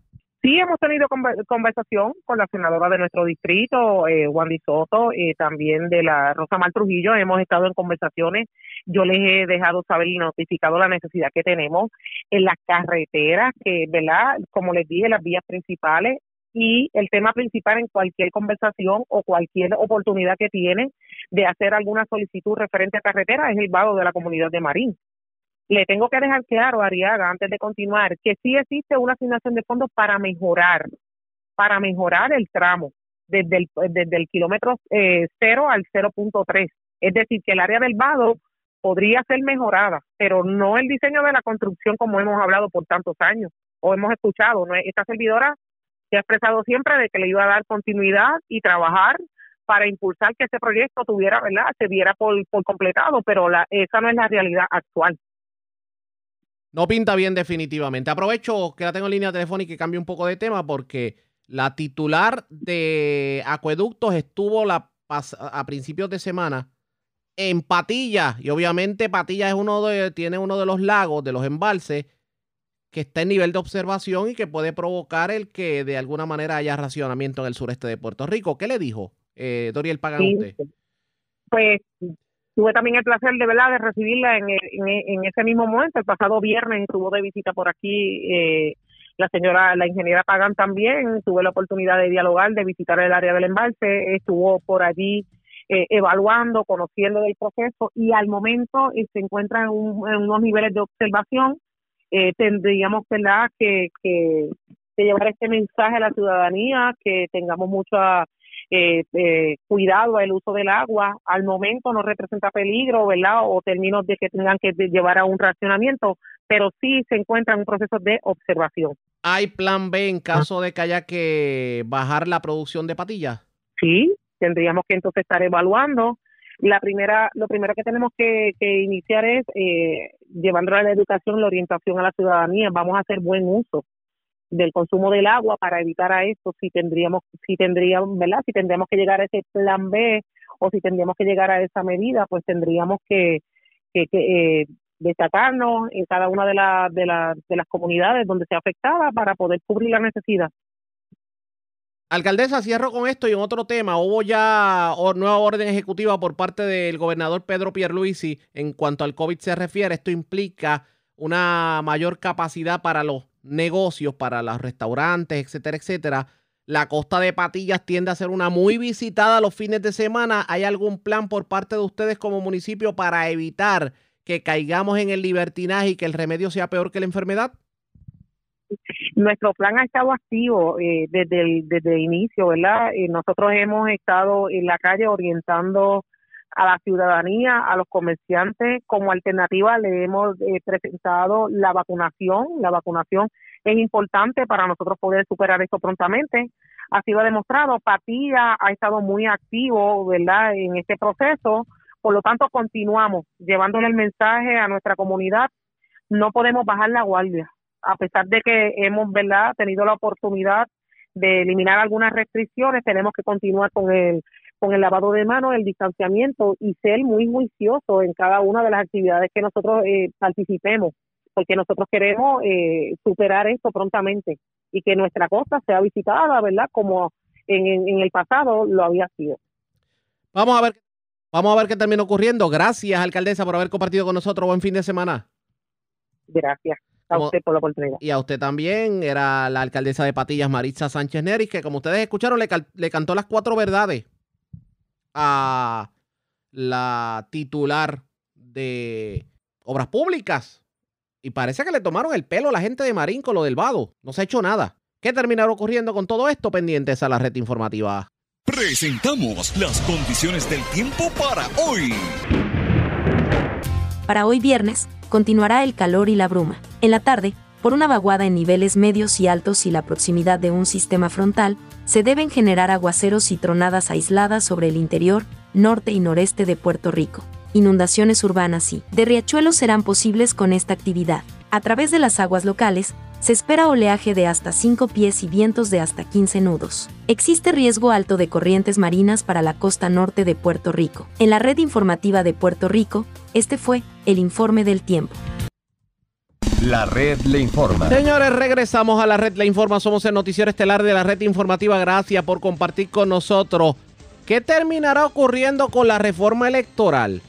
Sí, hemos tenido conversación con la senadora de nuestro distrito, eh, Wandy Soto, eh, también de la Rosa Mal Trujillo. Hemos estado en conversaciones. Yo les he dejado saber y notificado la necesidad que tenemos en las carreteras, que, ¿verdad? Como les dije, las vías principales y el tema principal en cualquier conversación o cualquier oportunidad que tiene de hacer alguna solicitud referente a carretera es el vado de la comunidad de Marín le tengo que dejar claro, Ariaga, antes de continuar, que sí existe una asignación de fondos para mejorar, para mejorar el tramo desde el, desde el kilómetro eh, 0 al 0.3. Es decir, que el área del vado podría ser mejorada, pero no el diseño de la construcción como hemos hablado por tantos años o hemos escuchado. Esta servidora se ha expresado siempre de que le iba a dar continuidad y trabajar para impulsar que ese proyecto tuviera, ¿verdad? Se viera por, por completado, pero la, esa no es la realidad actual. No pinta bien definitivamente. Aprovecho que la tengo en línea telefónica y cambio un poco de tema porque la titular de Acueductos estuvo la, a principios de semana en Patilla y obviamente Patilla es uno de, tiene uno de los lagos, de los embalses que está en nivel de observación y que puede provocar el que de alguna manera haya racionamiento en el sureste de Puerto Rico. ¿Qué le dijo eh, Doriel Pagante? Pues tuve también el placer de verdad de recibirla en, en, ese mismo momento. El pasado viernes estuvo de visita por aquí eh, la señora, la ingeniera Pagan también. Tuve la oportunidad de dialogar, de visitar el área del embalse. Estuvo por allí eh, evaluando, conociendo del proceso y al momento eh, se encuentra en, unos niveles de observación. tendríamos ¿verdad? Que, que de llevar este mensaje a la ciudadanía, que tengamos mucho eh, eh, cuidado al uso del agua. Al momento no representa peligro, ¿verdad? O términos de que tengan que llevar a un racionamiento, pero sí se encuentra en un proceso de observación. ¿Hay plan B en caso de que haya que bajar la producción de patillas? Sí, tendríamos que entonces estar evaluando. La primera, lo primero que tenemos que, iniciar es eh, llevando a la educación, la orientación a la ciudadanía. Vamos a hacer buen uso del consumo del agua para evitar a esto si tendríamos si tendríamos verdad si tendríamos que llegar a ese plan B o si tendríamos que llegar a esa medida pues tendríamos que, que, eh, destacarnos en cada una de, las de, de las comunidades donde sea afectada para poder cubrir la necesidad Alcaldesa, cierro con esto y en otro tema. Hubo ya nueva orden ejecutiva por parte del gobernador Pedro Pierluisi en cuanto al COVID se refiere. Esto implica una mayor capacidad para los negocios, para los restaurantes, etcétera, etcétera. La costa de Patillas tiende a ser una muy visitada los fines de semana. ¿Hay algún plan por parte de ustedes como municipio para evitar que caigamos en el libertinaje y que el remedio sea peor que la enfermedad? Nuestro plan ha estado activo eh, desde, el, desde inicio, ¿verdad? Eh, nosotros hemos estado en la calle orientando a la ciudadanía, a los comerciantes. Como alternativa le hemos eh, presentado la vacunación. La vacunación es importante para nosotros poder superar esto prontamente. Ha sido demostrado, Patilla ha estado muy activo, ¿verdad?, en este proceso. Por lo tanto, continuamos llevándole el mensaje a nuestra comunidad. No podemos bajar la guardia. A pesar de que hemos, ¿verdad?, tenido la oportunidad de eliminar algunas restricciones, tenemos que continuar con el con el lavado de manos, el distanciamiento y ser muy juicioso en cada una de las actividades que nosotros eh, participemos, porque nosotros queremos eh, superar esto prontamente y que nuestra costa sea visitada, ¿verdad? Como en, en, el pasado lo había sido. Vamos a ver, vamos a ver qué termina ocurriendo. Gracias, alcaldesa, por haber compartido con nosotros. Buen fin de semana. Gracias. A usted por la oportunidad. Y a usted también, era la alcaldesa de Patillas, Maritza Sánchez Neris, que como ustedes escucharon, le, le cantó las cuatro verdades a la titular de Obras Públicas. Y parece que le tomaron el pelo a la gente de Marín con lo del vado. No se ha hecho nada. ¿Qué terminará ocurriendo con todo esto? Pendientes a la red informativa. Presentamos las condiciones del tiempo para hoy. Para hoy viernes, continuará el calor y la bruma. En la tarde, por una vaguada en niveles medios y altos y la proximidad de un sistema frontal, se deben generar aguaceros y tronadas aisladas sobre el interior, norte y noreste de Puerto Rico. Inundaciones urbanas y de riachuelos serán posibles con esta actividad. A través de las aguas locales, se espera oleaje de hasta 5 pies y vientos de hasta 15 nudos. Existe riesgo alto de corrientes marinas para la costa norte de Puerto Rico. En la red informativa de Puerto Rico, este fue el informe del tiempo. La red le informa. Señores, regresamos a la red le informa. Somos el noticiero estelar de la red informativa. Gracias por compartir con nosotros. ¿Qué terminará ocurriendo con la reforma electoral?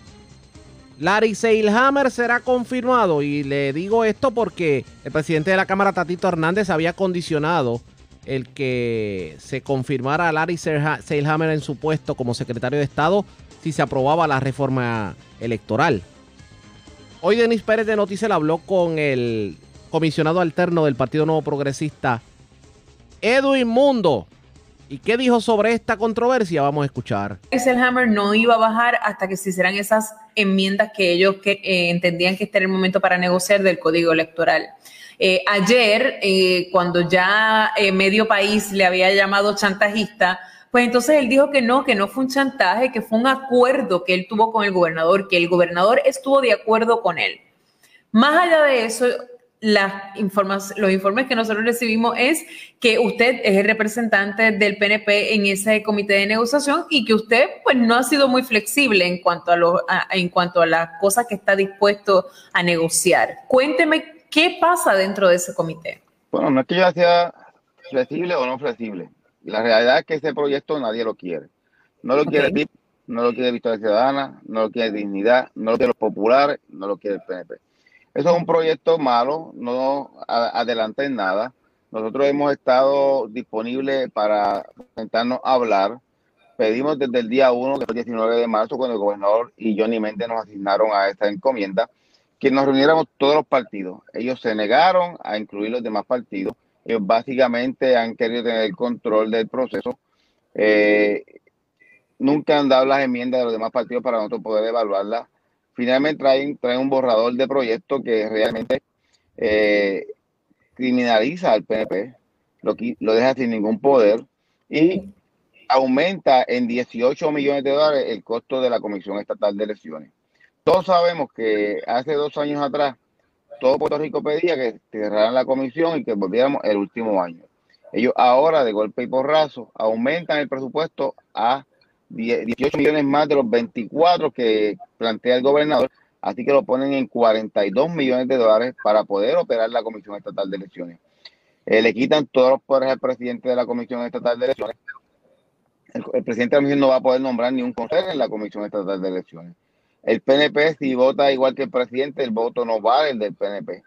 Larry Seilhammer será confirmado y le digo esto porque el presidente de la Cámara, Tatito Hernández, había condicionado el que se confirmara a Larry Seilhammer en su puesto como secretario de Estado si se aprobaba la reforma electoral. Hoy Denis Pérez de Noticias habló con el comisionado alterno del Partido Nuevo Progresista, Edwin Mundo. ¿Y qué dijo sobre esta controversia? Vamos a escuchar. Hammer no iba a bajar hasta que se hicieran esas enmiendas que ellos que, eh, entendían que este era el momento para negociar del código electoral. Eh, ayer, eh, cuando ya medio país le había llamado chantajista, pues entonces él dijo que no, que no fue un chantaje, que fue un acuerdo que él tuvo con el gobernador, que el gobernador estuvo de acuerdo con él. Más allá de eso, las los informes que nosotros recibimos es que usted es el representante del PNP en ese comité de negociación y que usted pues no ha sido muy flexible en cuanto a, lo, en cuanto a las cosas que está dispuesto a negociar. Cuénteme qué pasa dentro de ese comité. Bueno, no es que yo sea flexible o no flexible. La realidad es que ese proyecto nadie lo quiere. No lo quiere VIP, no lo quiere Victoria Ciudadana, no lo quiere Dignidad, no lo quiere los populares, no lo quiere el PNP. Eso es un proyecto malo, no adelanta en nada. Nosotros hemos estado disponibles para intentarnos hablar. Pedimos desde el día 1, que fue el 19 de marzo, cuando el gobernador y Johnny Méndez nos asignaron a esta encomienda, que nos reuniéramos todos los partidos. Ellos se negaron a incluir los demás partidos Ellos básicamente han querido tener el control del proceso. Eh, nunca han dado las enmiendas de los demás partidos para nosotros poder evaluarlas. Finalmente traen, traen un borrador de proyecto que realmente eh, criminaliza al PNP, lo, lo deja sin ningún poder y aumenta en 18 millones de dólares el costo de la Comisión Estatal de Elecciones. Todos sabemos que hace dos años atrás todo Puerto Rico pedía que cerraran la comisión y que volviéramos el último año. Ellos ahora, de golpe y porrazo, aumentan el presupuesto a 18 millones más de los 24 que plantea el gobernador, así que lo ponen en 42 millones de dólares para poder operar la Comisión Estatal de Elecciones. Eh, le quitan todos los poderes al presidente de la Comisión Estatal de Elecciones. El, presidente de la Comisión no va a poder nombrar ni un consejero en la Comisión Estatal de Elecciones. El PNP, si vota igual que el presidente, el voto no vale el del PNP.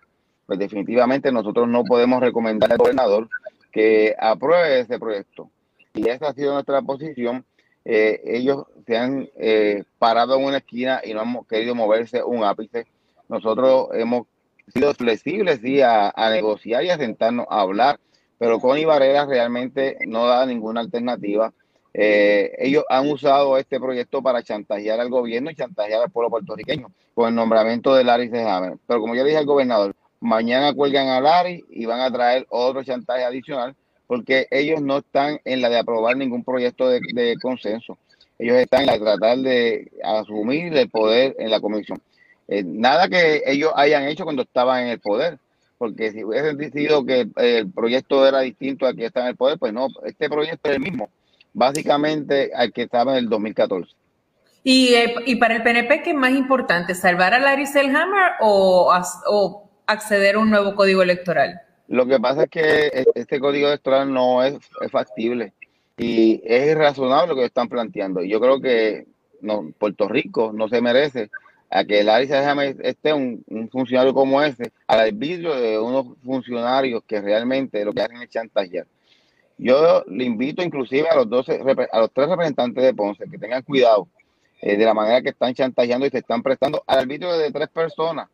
Pues definitivamente nosotros no podemos recomendar al gobernador que apruebe ese proyecto. Y esa ha sido nuestra posición. Eh, ellos se han eh, parado en una esquina y no han querido moverse un ápice. Nosotros hemos sido flexibles sí, a, negociar y a sentarnos a hablar, pero con Barrera realmente no da ninguna alternativa. Eh, ellos han usado este proyecto para chantajear al gobierno y chantajear al pueblo puertorriqueño con el nombramiento de Larry Hammer. Pero como le dije al gobernador, mañana cuelgan a Larry y van a traer otro chantaje adicional porque ellos no están en la de aprobar ningún proyecto de, consenso. Ellos están en la de tratar de asumir el poder en la comisión. Eh, nada que ellos hayan hecho cuando estaban en el poder, porque si hubiesen decidido que el proyecto era distinto al que está en el poder, pues no, este proyecto es el mismo básicamente al que estaba en el 2014. ¿Y, eh, y para el PNP qué es más importante, salvar a Larry Selhammer o, o acceder a un nuevo código electoral? Lo que pasa es que este código electoral no es, factible y es irrazonable lo que están planteando. Yo creo que no, Puerto Rico no se merece a que Larry Selhammer esté un, un, funcionario como ese al arbitrio de unos funcionarios que realmente lo que hacen es chantajear. Yo le invito inclusive a los 12, a los tres representantes de Ponce que tengan cuidado eh, de la manera que están chantajeando y se están prestando al arbitrio de tres personas.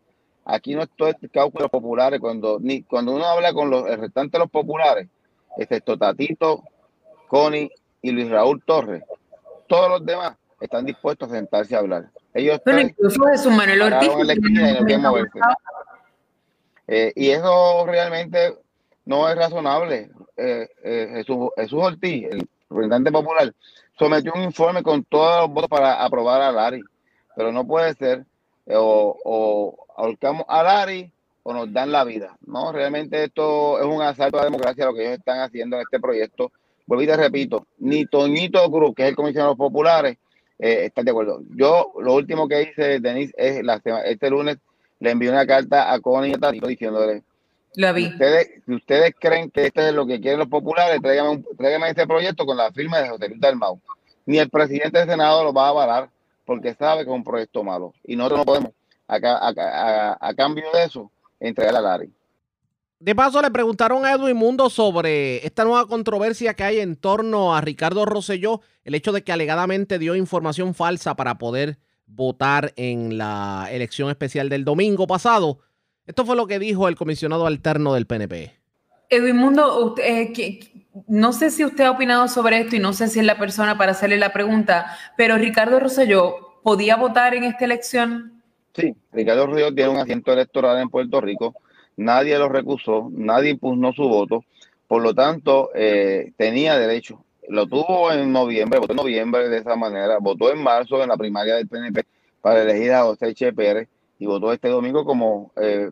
Aquí no es todo este cálculo populares. Cuando, ni, cuando uno habla con los, el restante de los populares, excepto Tatito, Connie y Luis Raúl Torres, todos los demás están dispuestos a sentarse a hablar. Ellos Pero incluso de su Manuel Ortiz. Eh, y eso realmente no es razonable. Eh, eh, Jesús, Ortiz, el representante popular, sometió un informe con todos los votos para aprobar a Lari, pero no puede ser eh, o, o ahorcamos a Lari o nos dan la vida. No, realmente esto es un asalto a la democracia lo que ellos están haciendo en este proyecto. Vuelvo y te repito, ni Toñito Cruz, que es el comisionado de los populares, eh, está de acuerdo. Yo lo último que hice, Denise, es la, este lunes le envié una carta a Connie diciéndole la vi. Si ustedes, creen que esto es lo que quieren los populares, tráigame, este proyecto con la firma de José Luis Dalmau. Ni el presidente del Senado lo va a avalar porque sabe que es un proyecto malo. Y nosotros no podemos, a, cambio de eso, entregar a Larry. De paso, le preguntaron a Edwin Mundo sobre esta nueva controversia que hay en torno a Ricardo Rosselló, el hecho de que alegadamente dio información falsa para poder votar en la elección especial del domingo pasado. Esto fue lo que dijo el comisionado alterno del PNP. Edwin Mundo, eh, no sé si usted ha opinado sobre esto y no sé si es la persona para hacerle la pregunta, pero Ricardo Rosselló, ¿podía votar en esta elección? Sí, Ricardo Rosselló tiene un asiento electoral en Puerto Rico, nadie lo recusó, nadie impugnó su voto, por lo tanto, eh, tenía derecho. Lo tuvo en noviembre, votó en noviembre de esa manera, votó en marzo en la primaria del PNP para elegir a José Che Pérez y votó este domingo como eh,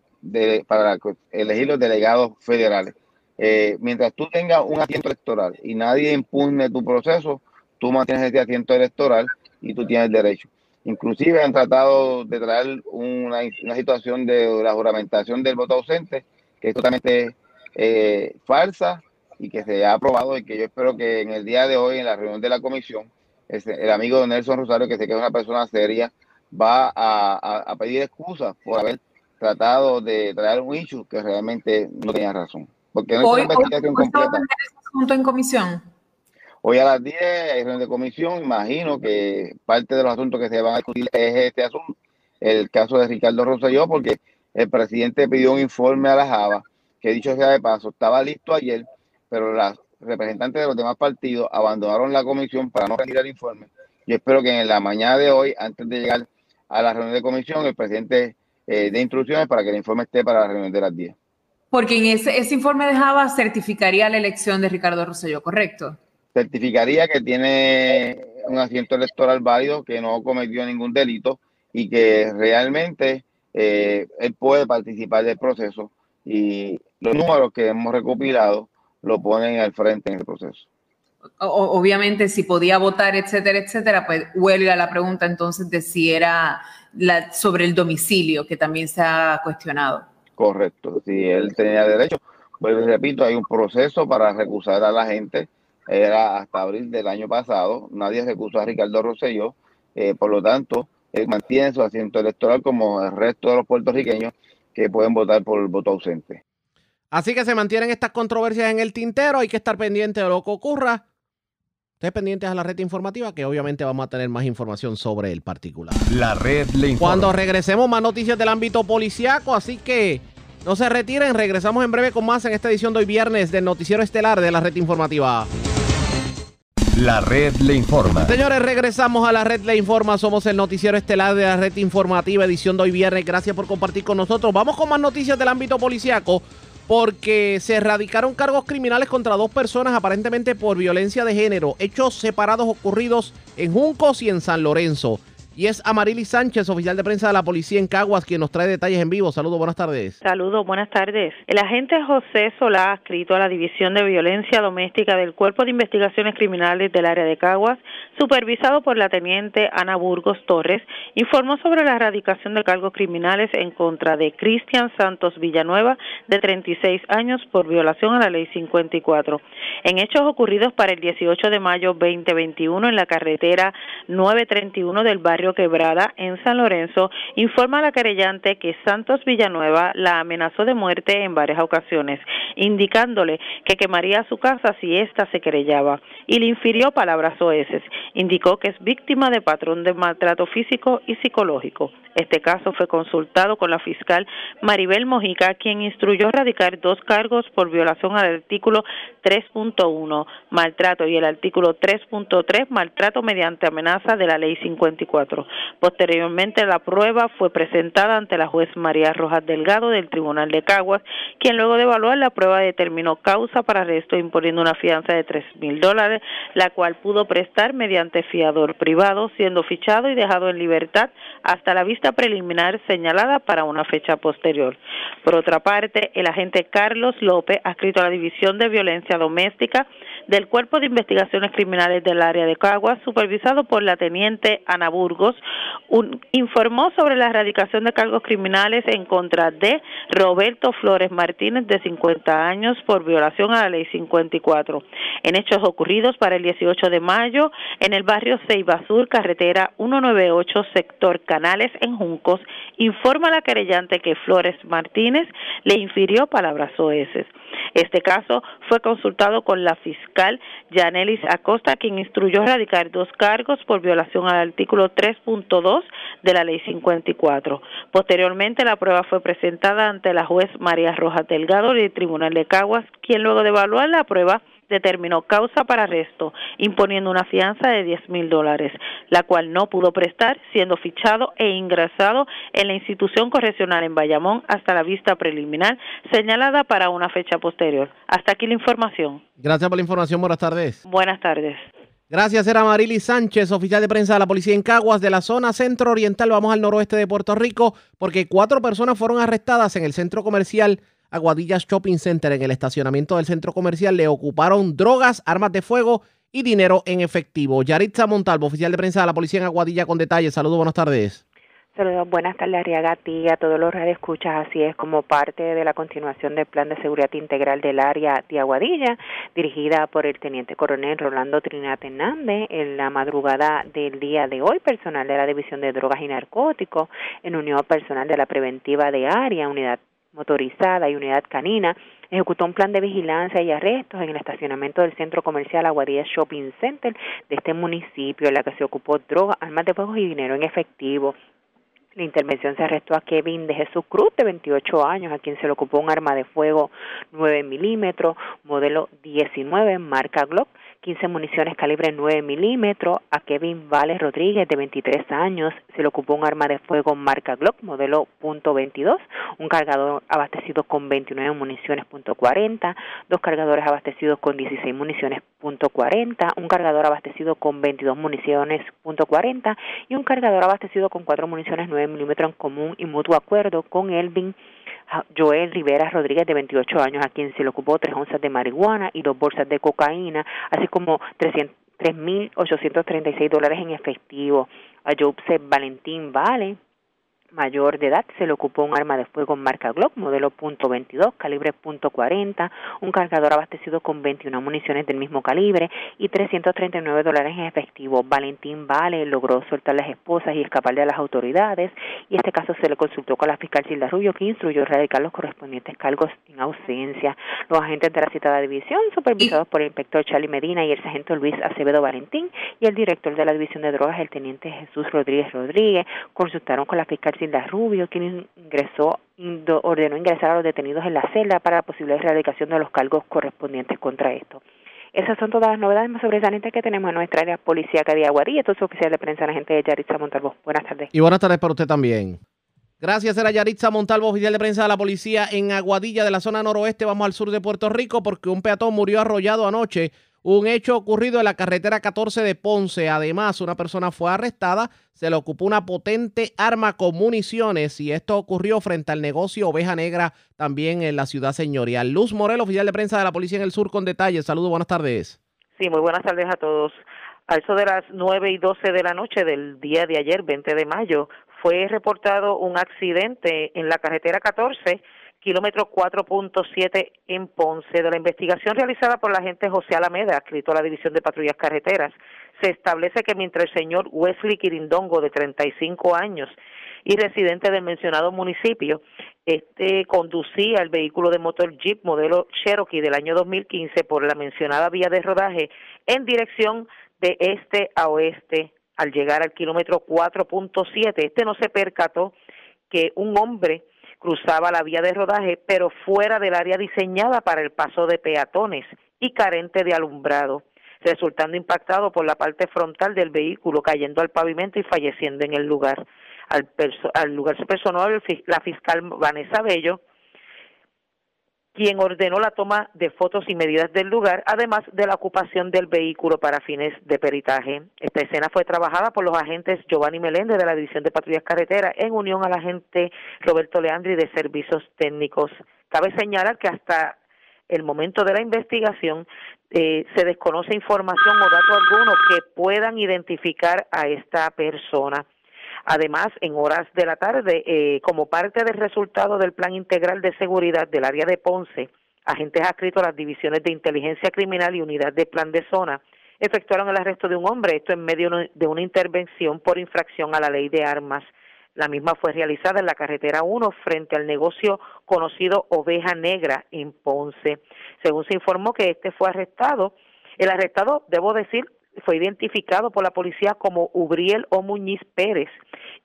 para elegir los delegados federales. Eh, mientras tú tengas un asiento electoral y nadie impugne tu proceso, tú mantienes ese asiento electoral y tú tienes derecho. Inclusive han tratado de traer una, situación de la juramentación del voto ausente, que es totalmente eh, falsa y que se ha aprobado y que yo espero que en el día de hoy, en la reunión de la comisión, el amigo Nelson Rosario, que sé que es una persona seria, va a, pedir excusas por haber tratado de traer un issue que realmente no tenía razón. Porque no hoy, investigación hoy, completa. asunto en comisión? Hoy a las 10 hay reunión de comisión. Imagino que parte de los asuntos que se van a discutir es este asunto, el caso de Ricardo Rosselló, porque el presidente pidió un informe a la Java que dicho sea de paso, estaba listo ayer, pero las representantes de los demás partidos abandonaron la comisión para no rendir el informe. Yo espero que en la mañana de hoy, antes de llegar a la reunión de comisión, el presidente eh, dé instrucciones para que el informe esté para la reunión de las 10. Porque en ese, ese informe dejaba certificaría la elección de Ricardo Rosselló, ¿correcto? Certificaría que tiene un asiento electoral válido, que no cometió ningún delito y que realmente eh, él puede participar del proceso y los números que hemos recopilado lo ponen al frente en el proceso. Obviamente, si podía votar, etcétera, etcétera, pues huele a la pregunta entonces de si era la, sobre el domicilio, que también se ha cuestionado. Correcto, si él tenía derecho. Vuelvo y repito, hay un proceso para recusar a la gente. Era hasta abril del año pasado. Nadie recusó a Ricardo Rosselló. Eh, por lo tanto, él mantiene su asiento electoral como el resto de los puertorriqueños que pueden votar por el voto ausente. Así que se mantienen estas controversias en el tintero. Hay que estar pendiente de lo que ocurra. Ustedes pendientes a la red informativa que obviamente vamos a tener más información sobre el particular. La red le informa. Cuando regresemos más noticias del ámbito policiaco, así que no se retiren, regresamos en breve con más en esta edición de hoy viernes del noticiero estelar de la red informativa. La red le informa. Señores, regresamos a la red le informa. Somos el noticiero estelar de la red informativa, edición de hoy viernes. Gracias por compartir con nosotros. Vamos con más noticias del ámbito policiaco porque se erradicaron cargos criminales contra dos personas aparentemente por violencia de género, hechos separados ocurridos en Juncos y en San Lorenzo. Y es Amarili Sánchez, oficial de prensa de la policía en Caguas, quien nos trae detalles en vivo. Saludos, buenas tardes. Saludos, buenas tardes. El agente José Solá, adscrito a la División de Violencia Doméstica del Cuerpo de Investigaciones Criminales del área de Caguas, supervisado por la teniente Ana Burgos Torres, informó sobre la erradicación de cargos criminales en contra de Cristian Santos Villanueva, de 36 años, por violación a la Ley 54. En hechos ocurridos para el 18 de mayo 2021 en la carretera 931 del barrio Quebrada, en San Lorenzo, informa a la querellante que Santos Villanueva la amenazó de muerte en varias ocasiones, indicándole que quemaría su casa si ésta se querellaba, y le infirió palabras oeces. Indicó que es víctima de patrón de maltrato físico y psicológico. Este caso fue consultado con la fiscal Maribel Mojica, quien instruyó radicar dos cargos por violación al artículo 3.1, maltrato, y el artículo 3.3, maltrato mediante amenaza de la ley 54. Posteriormente, la prueba fue presentada ante la juez María Rojas Delgado del Tribunal de Caguas, quien luego de evaluar la prueba determinó causa para arresto imponiendo una fianza de tres mil dólares, la cual pudo prestar mediante fiador privado, siendo fichado y dejado en libertad hasta la vista preliminar señalada para una fecha posterior. Por otra parte, el agente Carlos López, adscrito a la División de Violencia Doméstica del Cuerpo de Investigaciones Criminales del área de Caguas, supervisado por la teniente Ana Burgos, informó sobre la erradicación de cargos criminales en contra de Roberto Flores Martínez, de 50 años, por violación a la Ley 54. En hechos ocurridos para el 18 de mayo en el barrio Ceiba Sur, carretera 198, sector Canales, en Juncos, informa la querellante que Flores Martínez le infirió palabras oeces. Este caso fue consultado con la fiscal Yanelis Acosta, quien instruyó erradicar dos cargos por violación al artículo 3.2 de la Ley 54. Posteriormente, la prueba fue presentada ante la juez María Rojas Delgado del Tribunal de Caguas, quien luego de evaluar la prueba determinó causa para arresto, imponiendo una fianza de 10 mil dólares, la cual no pudo prestar, siendo fichado e ingresado en la institución correccional en Bayamón hasta la vista preliminar señalada para una fecha posterior. Hasta aquí la información. Gracias por la información. Buenas tardes. Buenas tardes. Gracias, era Marily Sánchez, oficial de prensa de la policía en Caguas, de la zona centro oriental. Vamos al noroeste de Puerto Rico, porque cuatro personas fueron arrestadas en el centro comercial Aguadillas Shopping Center en el estacionamiento del centro comercial le ocuparon drogas, armas de fuego y dinero en efectivo. Yaritza Montalvo, oficial de prensa de la policía en Aguadilla con detalles. Saludos, buenas tardes. Saludos, buenas tardes, Arriaga, a ti a todos los escuchas. Así es, como parte de la continuación del Plan de Seguridad Integral del área de Aguadilla, dirigida por el Teniente Coronel Rolando Trinidad Hernández, en la madrugada del día de hoy, personal de la División de Drogas y Narcóticos, en unión personal de la Preventiva de Área, Unidad motorizada y unidad canina ejecutó un plan de vigilancia y arrestos en el estacionamiento del centro comercial Aguadilla Shopping Center de este municipio, en la que se ocupó drogas, armas de fuego y dinero en efectivo. La intervención se arrestó a Kevin de Jesús Cruz, de 28 años, a quien se le ocupó un arma de fuego 9 milímetros, modelo 19, marca Glock, 15 municiones calibre 9 milímetros. A Kevin Vales Rodríguez, de 23 años, se le ocupó un arma de fuego marca Glock, modelo .22, un cargador abastecido con 29 municiones .40, dos cargadores abastecidos con 16 municiones .40, un cargador abastecido con 22 municiones .40 y un cargador abastecido con 4 municiones 9 milímetros en común y mutuo acuerdo con Elvin Joel Rivera Rodríguez, de 28 años, a quien se le ocupó tres onzas de marihuana y dos bolsas de cocaína, así como 3.836 dólares en efectivo. A Jobse Valentín Vale, mayor de edad se le ocupó un arma de fuego marca Glock, modelo .22, calibre .40, un cargador abastecido con 21 municiones del mismo calibre y 339 dólares en efectivo. Valentín Vale logró soltar las esposas y escapar de las autoridades y este caso se le consultó con la fiscal Gilda Rubio que instruyó erradicar los correspondientes cargos en ausencia. Los agentes de la citada división, supervisados por el inspector Charlie Medina y el sargento Luis Acevedo Valentín y el director de la división de drogas, el teniente Jesús Rodríguez Rodríguez, consultaron con la fiscal Gilda Rubio, quien ingresó, ordenó ingresar a los detenidos en la celda para la posible erradicación de los cargos correspondientes contra esto. Esas son todas las novedades más sobresalientes que tenemos en nuestra área policíaca de Aguadilla. Esto es oficial de prensa, la gente de Yaritza Montalvo. Buenas tardes. Y buenas tardes para usted también. Gracias, era Yaritza Montalvo, oficial de prensa de la policía en Aguadilla de la zona noroeste. Vamos al sur de Puerto Rico porque un peatón murió arrollado anoche un hecho ocurrido en la carretera 14 de Ponce. Además, una persona fue arrestada, se le ocupó una potente arma con municiones y esto ocurrió frente al negocio Oveja Negra también en la ciudad señorial. Luz Morel, oficial de prensa de la Policía en el Sur con detalles. Saludos, buenas tardes. Sí, muy buenas tardes a todos. A eso de las 9 y 12 de la noche del día de ayer, 20 de mayo, fue reportado un accidente en la carretera 14 kilómetro 4.7 en Ponce. De la investigación realizada por la agente José Alameda, escrito a la División de Patrullas Carreteras, se establece que mientras el señor Wesley Quirindongo, de 35 años y residente del mencionado municipio, este conducía el vehículo de motor Jeep modelo Cherokee del año 2015 por la mencionada vía de rodaje en dirección de este a oeste. Al llegar al kilómetro 4.7, este no se percató que un hombre cruzaba la vía de rodaje, pero fuera del área diseñada para el paso de peatones y carente de alumbrado, resultando impactado por la parte frontal del vehículo, cayendo al pavimento y falleciendo en el lugar. Al, al lugar se personó la fiscal Vanessa Bello, quien ordenó la toma de fotos y medidas del lugar, además de la ocupación del vehículo para fines de peritaje. Esta escena fue trabajada por los agentes Giovanni Meléndez de la División de Patrullas Carreteras en unión al agente Roberto Leandri de Servicios Técnicos. Cabe señalar que hasta el momento de la investigación eh, se desconoce información o dato alguno que puedan identificar a esta persona. Además, en horas de la tarde, eh, como parte del resultado del Plan Integral de Seguridad del área de Ponce, agentes adscritos a las divisiones de inteligencia criminal y unidad de plan de zona efectuaron el arresto de un hombre, esto en medio de una intervención por infracción a la ley de armas. La misma fue realizada en la carretera 1 frente al negocio conocido Oveja Negra en Ponce. Según se informó que este fue arrestado, el arrestado, debo decir, fue identificado por la policía como Ubriel O. Muñiz Pérez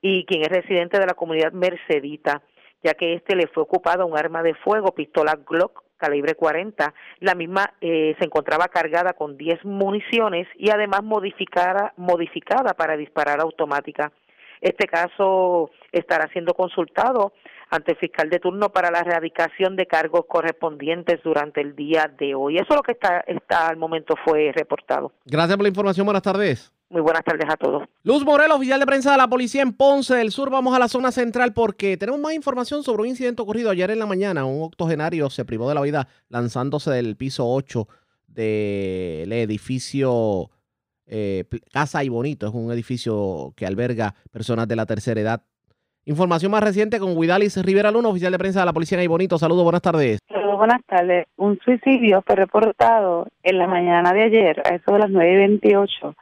y quien es residente de la comunidad Mercedita, ya que este le fue ocupado un arma de fuego, pistola Glock calibre 40. La misma eh, se encontraba cargada con 10 municiones y además modificada, modificada para disparar automática. Este caso estará siendo consultado ante el fiscal de turno para la erradicación de cargos correspondientes durante el día de hoy. Eso es lo que está, está al momento fue reportado. Gracias por la información. Buenas tardes. Muy buenas tardes a todos. Luz Morel, oficial de prensa de la policía en Ponce del Sur. Vamos a la zona central porque tenemos más información sobre un incidente ocurrido ayer en la mañana. Un octogenario se privó de la vida lanzándose del piso 8 del edificio eh, Casa y Bonito. Es un edificio que alberga personas de la tercera edad Información más reciente con Guidalis Rivera Luna, oficial de prensa de la Policía en Bonito. Saludos, buenas tardes. Saludos, buenas tardes. Un suicidio fue reportado en la mañana de ayer, a eso de las 9 y 28,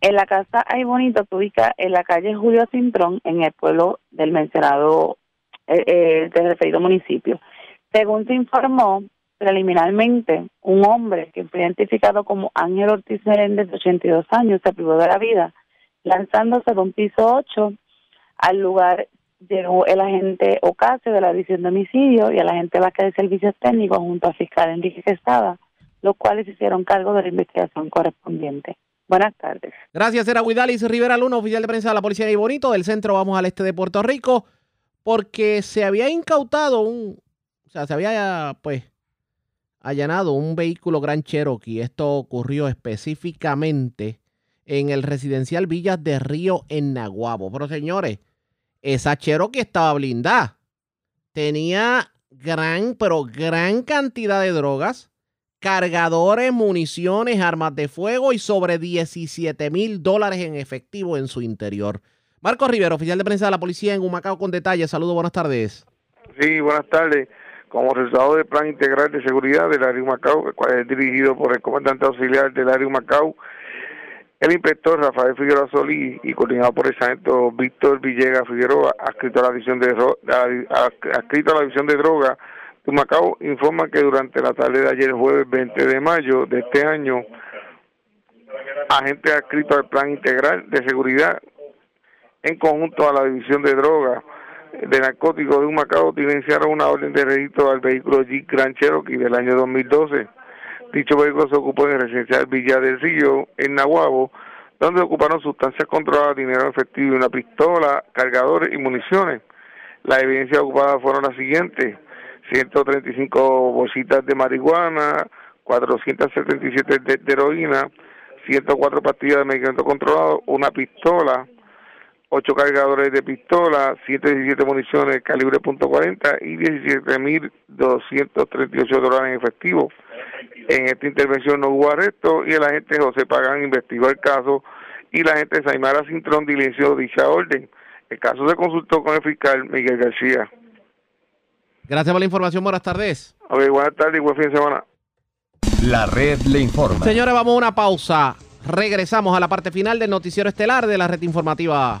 en la casa Ay Bonito, que ubica en la calle Julio Cintrón, en el pueblo del mencionado, eh, eh, del referido municipio. Según se informó, preliminarmente, un hombre que fue identificado como Ángel Ortiz Meréndez, de 82 años, se privó de la vida lanzándose de un piso 8 Al lugar llegó el agente Ocasio de la División de Homicidio y el agente Vázquez de Servicios Técnicos junto al fiscal Enrique Questada, los cuales hicieron cargo de la investigación correspondiente. Buenas tardes. Gracias, era Huidalis Rivera Luna, oficial de prensa de la Policía de Bonito, del centro vamos al este de Puerto Rico, porque se había incautado un, o sea, se había, pues, allanado un vehículo Gran Cherokee. Esto ocurrió específicamente en el residencial Villas de Río en Naguabo. Pero señores, esa Cherokee estaba blindada. Tenía gran, pero gran cantidad de drogas, cargadores, municiones, armas de fuego y sobre 17 mil dólares en efectivo en su interior. Marco Rivero, oficial de prensa de la policía en Humacao con detalles. Saludos, buenas tardes. Sí, buenas tardes. Como resultado del Plan Integral de Seguridad del área Humacao, el cual es dirigido por el comandante auxiliar del área Humacao, el inspector Rafael Figueroa Solí y coordinado por el sargento Víctor Villegas Figueroa, adscrito a la división de adscrito la de droga de Macao, informa que durante la tarde de ayer, jueves 20 de mayo de este año, agentes adscritos al Plan Integral de Seguridad en conjunto a la división de droga de narcóticos de Humacao iniciaron una orden de registro al vehículo Jeep Grand Cherokee del año 2012 Dicho vehículo se ocupó en el residencial Villa del Río, en Nahuabo, donde ocuparon sustancias controladas, dinero efectivo, una pistola, cargadores y municiones. Las evidencias ocupadas fueron las siguientes: 135 bolsitas de marihuana, 477 de, de heroína, 104 pastillas de medicamento controlado, una pistola, 8 cargadores de pistola, 117 municiones calibre .40 y 17.238 dólares en efectivo. En esta intervención no hubo arresto y el agente José Pagán investigó el caso y la agente Saimara Cintrón diligenció dicha orden. El caso se consultó con el fiscal Miguel García. Gracias por la información. Buenas tardes. Ok, buenas tardes y buen fin de semana. La red le informa. Señores, vamos a una pausa. Regresamos a la parte final del noticiero estelar de la red informativa.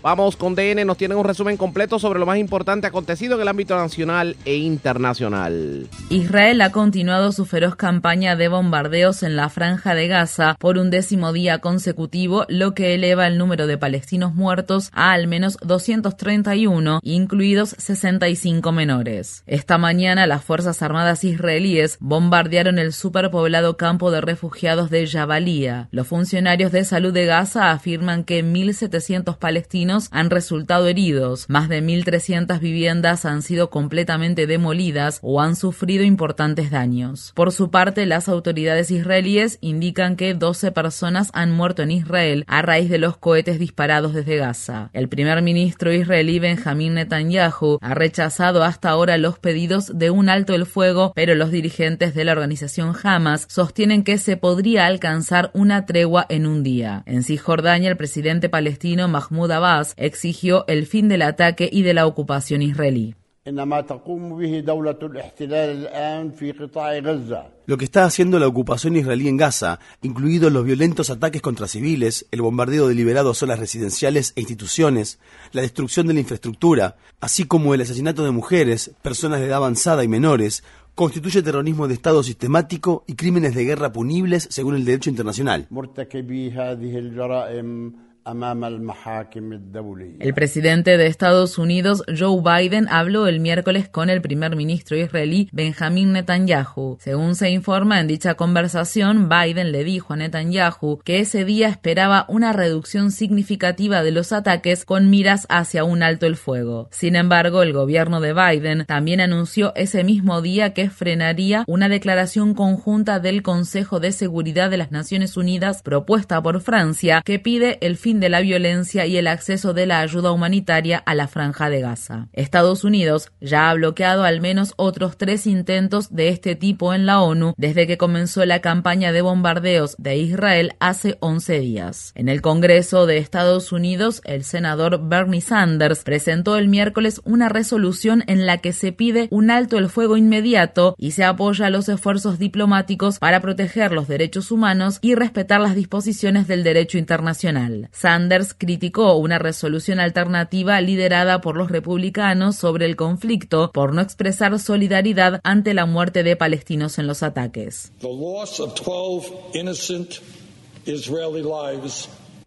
Vamos con DN, nos tienen un resumen completo sobre lo más importante acontecido en el ámbito nacional e internacional. Israel ha continuado su feroz campaña de bombardeos en la franja de Gaza por un décimo día consecutivo, lo que eleva el número de palestinos muertos a al menos 231, incluidos 65 menores. Esta mañana las fuerzas Armadas israelíes bombardearon el superpoblado campo de refugiados de Jabalía. Los funcionarios de salud de Gaza afirman que 1.700 palestinos han resultado heridos, más de 1.300 viviendas han sido completamente demolidas o han sufrido importantes daños. Por su parte, las autoridades israelíes indican que 12 personas han muerto en Israel a raíz de los cohetes disparados desde Gaza. El primer ministro israelí Benjamín Netanyahu ha rechazado hasta ahora los pedidos de un alto el fuego, pero los dirigentes de la organización Hamas sostienen que se podría alcanzar una tregua en un día. En Cisjordania, el presidente palestino Mahmoud Abbas exigió el fin del ataque y de la ocupación israelí. Lo que está haciendo la ocupación israelí en Gaza, incluidos los violentos ataques contra civiles, el bombardeo deliberado a zonas residenciales e instituciones, la destrucción de la infraestructura, así como el asesinato de mujeres, personas de edad avanzada y menores, constituye terrorismo de Estado sistemático y crímenes de guerra punibles según el derecho internacional. El presidente de Estados Unidos, Joe Biden, habló el miércoles con el primer ministro israelí, Benjamin Netanyahu. Según se informa en dicha conversación, Biden le dijo a Netanyahu que ese día esperaba una reducción significativa de los ataques con miras hacia un alto el fuego. Sin embargo, el gobierno de Biden también anunció ese mismo día que frenaría una declaración conjunta del Consejo de Seguridad de las Naciones Unidas propuesta por Francia que pide el fin de la violencia y el acceso de la ayuda humanitaria a la franja de Gaza. Estados Unidos ya ha bloqueado al menos otros tres intentos de este tipo en la ONU desde que comenzó la campaña de bombardeos de Israel hace 11 días. En el Congreso de Estados Unidos, el senador Bernie Sanders presentó el miércoles una resolución en la que se pide un alto el fuego inmediato y se apoya los esfuerzos diplomáticos para proteger los derechos humanos y respetar las disposiciones del derecho internacional. Sanders criticó una resolución alternativa liderada por los republicanos sobre el conflicto por no expresar solidaridad ante la muerte de palestinos en los ataques.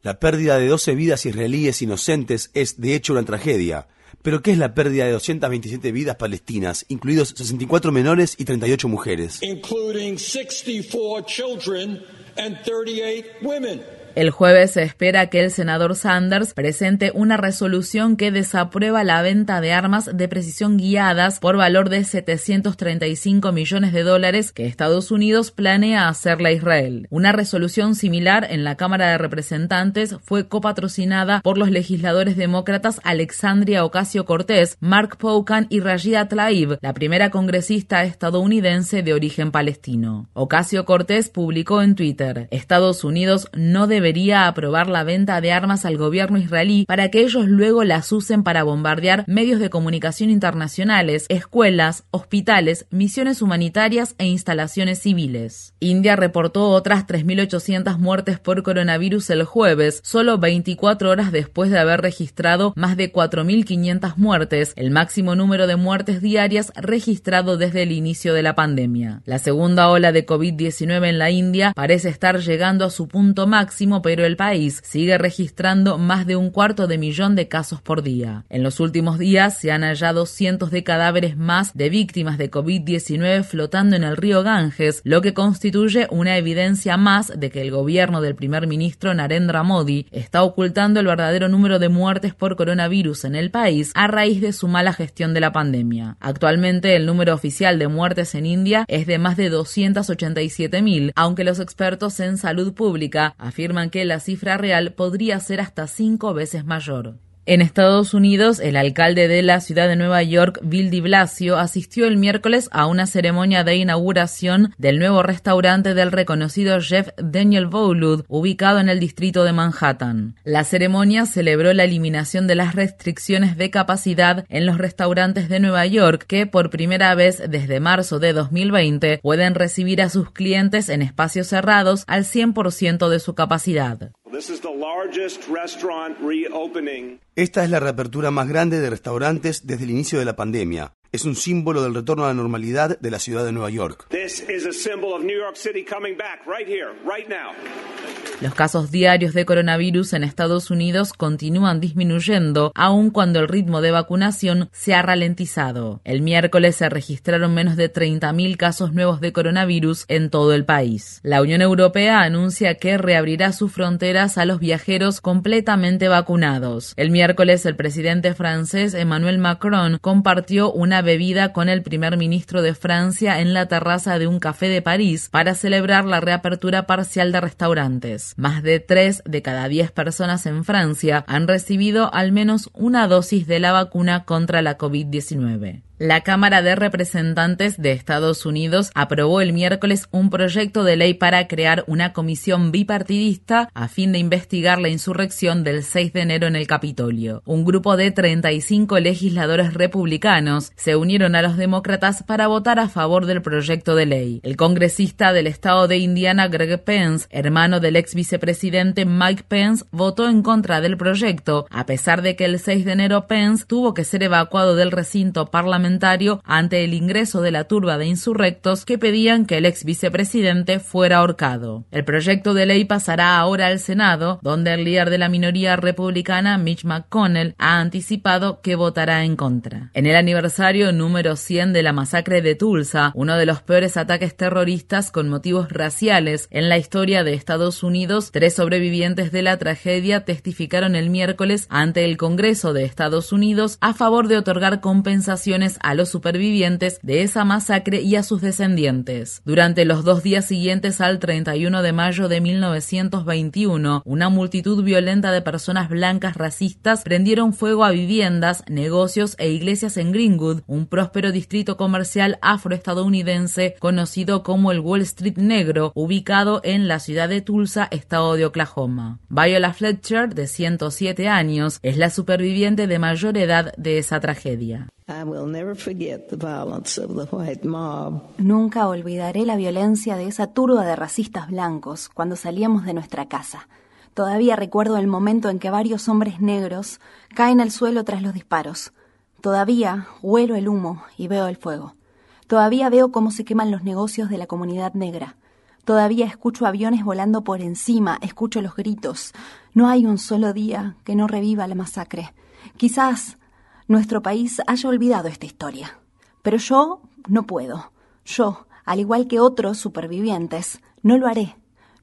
La pérdida de 12 vidas israelíes inocentes es de hecho una tragedia. Pero ¿qué es la pérdida de 227 vidas palestinas, incluidos 64 menores y 38 mujeres? including 64 children and 38 women. El jueves se espera que el senador Sanders presente una resolución que desaprueba la venta de armas de precisión guiadas por valor de 735 millones de dólares que Estados Unidos planea hacerle a Israel. Una resolución similar en la Cámara de Representantes fue copatrocinada por los legisladores demócratas Alexandria Ocasio Cortés, Mark Pocan y Rashida Tlaib, la primera congresista estadounidense de origen palestino. Ocasio Cortés publicó en Twitter: Estados Unidos no debe debería aprobar la venta de armas al gobierno israelí para que ellos luego las usen para bombardear medios de comunicación internacionales, escuelas, hospitales, misiones humanitarias e instalaciones civiles. India reportó otras 3.800 muertes por coronavirus el jueves, solo 24 horas después de haber registrado más de 4.500 muertes, el máximo número de muertes diarias registrado desde el inicio de la pandemia. La segunda ola de COVID-19 en la India parece estar llegando a su punto máximo pero el país sigue registrando más de un cuarto de millón de casos por día. En los últimos días se han hallado cientos de cadáveres más de víctimas de COVID-19 flotando en el río Ganges, lo que constituye una evidencia más de que el gobierno del primer ministro Narendra Modi está ocultando el verdadero número de muertes por coronavirus en el país a raíz de su mala gestión de la pandemia. Actualmente el número oficial de muertes en India es de más de 287.000, aunque los expertos en salud pública afirman que la cifra real podría ser hasta cinco veces mayor. En Estados Unidos, el alcalde de la ciudad de Nueva York, Bill de Blasio, asistió el miércoles a una ceremonia de inauguración del nuevo restaurante del reconocido chef Daniel Boulud, ubicado en el distrito de Manhattan. La ceremonia celebró la eliminación de las restricciones de capacidad en los restaurantes de Nueva York, que por primera vez desde marzo de 2020 pueden recibir a sus clientes en espacios cerrados al 100% de su capacidad. Esta es la reapertura más grande de restaurantes desde el inicio de la pandemia. Es un símbolo del retorno a la normalidad de la ciudad de Nueva York. Los casos diarios de coronavirus en Estados Unidos continúan disminuyendo, aun cuando el ritmo de vacunación se ha ralentizado. El miércoles se registraron menos de 30.000 casos nuevos de coronavirus en todo el país. La Unión Europea anuncia que reabrirá sus fronteras a los viajeros completamente vacunados. El miércoles el presidente francés Emmanuel Macron compartió una bebida con el primer ministro de Francia en la terraza de un café de París para celebrar la reapertura parcial de restaurantes. Más de 3 de cada 10 personas en Francia han recibido al menos una dosis de la vacuna contra la COVID-19. La Cámara de Representantes de Estados Unidos aprobó el miércoles un proyecto de ley para crear una comisión bipartidista a fin de investigar la insurrección del 6 de enero en el Capitolio. Un grupo de 35 legisladores republicanos se unieron a los demócratas para votar a favor del proyecto de ley. El congresista del estado de Indiana, Greg Pence, hermano del ex vicepresidente Mike Pence, votó en contra del proyecto, a pesar de que el 6 de enero Pence tuvo que ser evacuado del recinto parlamentario ante el ingreso de la turba de insurrectos que pedían que el ex vicepresidente fuera ahorcado. El proyecto de ley pasará ahora al Senado, donde el líder de la minoría republicana, Mitch McConnell, ha anticipado que votará en contra. En el aniversario número 100 de la masacre de Tulsa, uno de los peores ataques terroristas con motivos raciales en la historia de Estados Unidos, tres sobrevivientes de la tragedia testificaron el miércoles ante el Congreso de Estados Unidos a favor de otorgar compensaciones a los supervivientes de esa masacre y a sus descendientes. Durante los dos días siguientes al 31 de mayo de 1921, una multitud violenta de personas blancas racistas prendieron fuego a viviendas, negocios e iglesias en Greenwood, un próspero distrito comercial afroestadounidense conocido como el Wall Street Negro, ubicado en la ciudad de Tulsa, estado de Oklahoma. Viola Fletcher, de 107 años, es la superviviente de mayor edad de esa tragedia. Nunca olvidaré la violencia de esa turba de racistas blancos cuando salíamos de nuestra casa. Todavía recuerdo el momento en que varios hombres negros caen al suelo tras los disparos. Todavía huelo el humo y veo el fuego. Todavía veo cómo se queman los negocios de la comunidad negra. Todavía escucho aviones volando por encima, escucho los gritos. No hay un solo día que no reviva la masacre. Quizás nuestro país haya olvidado esta historia. Pero yo no puedo. Yo, al igual que otros supervivientes, no lo haré.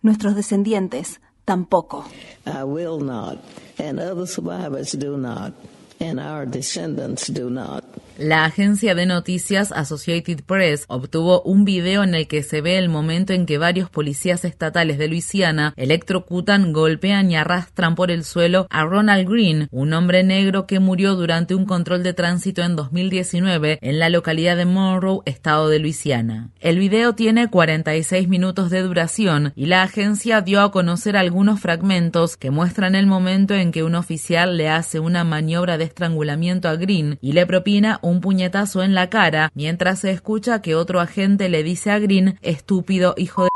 Nuestros descendientes tampoco. I will not, and other survivors do not, and our descendants do not. La agencia de noticias Associated Press obtuvo un video en el que se ve el momento en que varios policías estatales de Luisiana electrocutan, golpean y arrastran por el suelo a Ronald Green, un hombre negro que murió durante un control de tránsito en 2019 en la localidad de Monroe, estado de Luisiana. El video tiene 46 minutos de duración y la agencia dio a conocer algunos fragmentos que muestran el momento en que un oficial le hace una maniobra de estrangulamiento a Green y le propina un puñetazo en la cara mientras se escucha que otro agente le dice a Green estúpido hijo de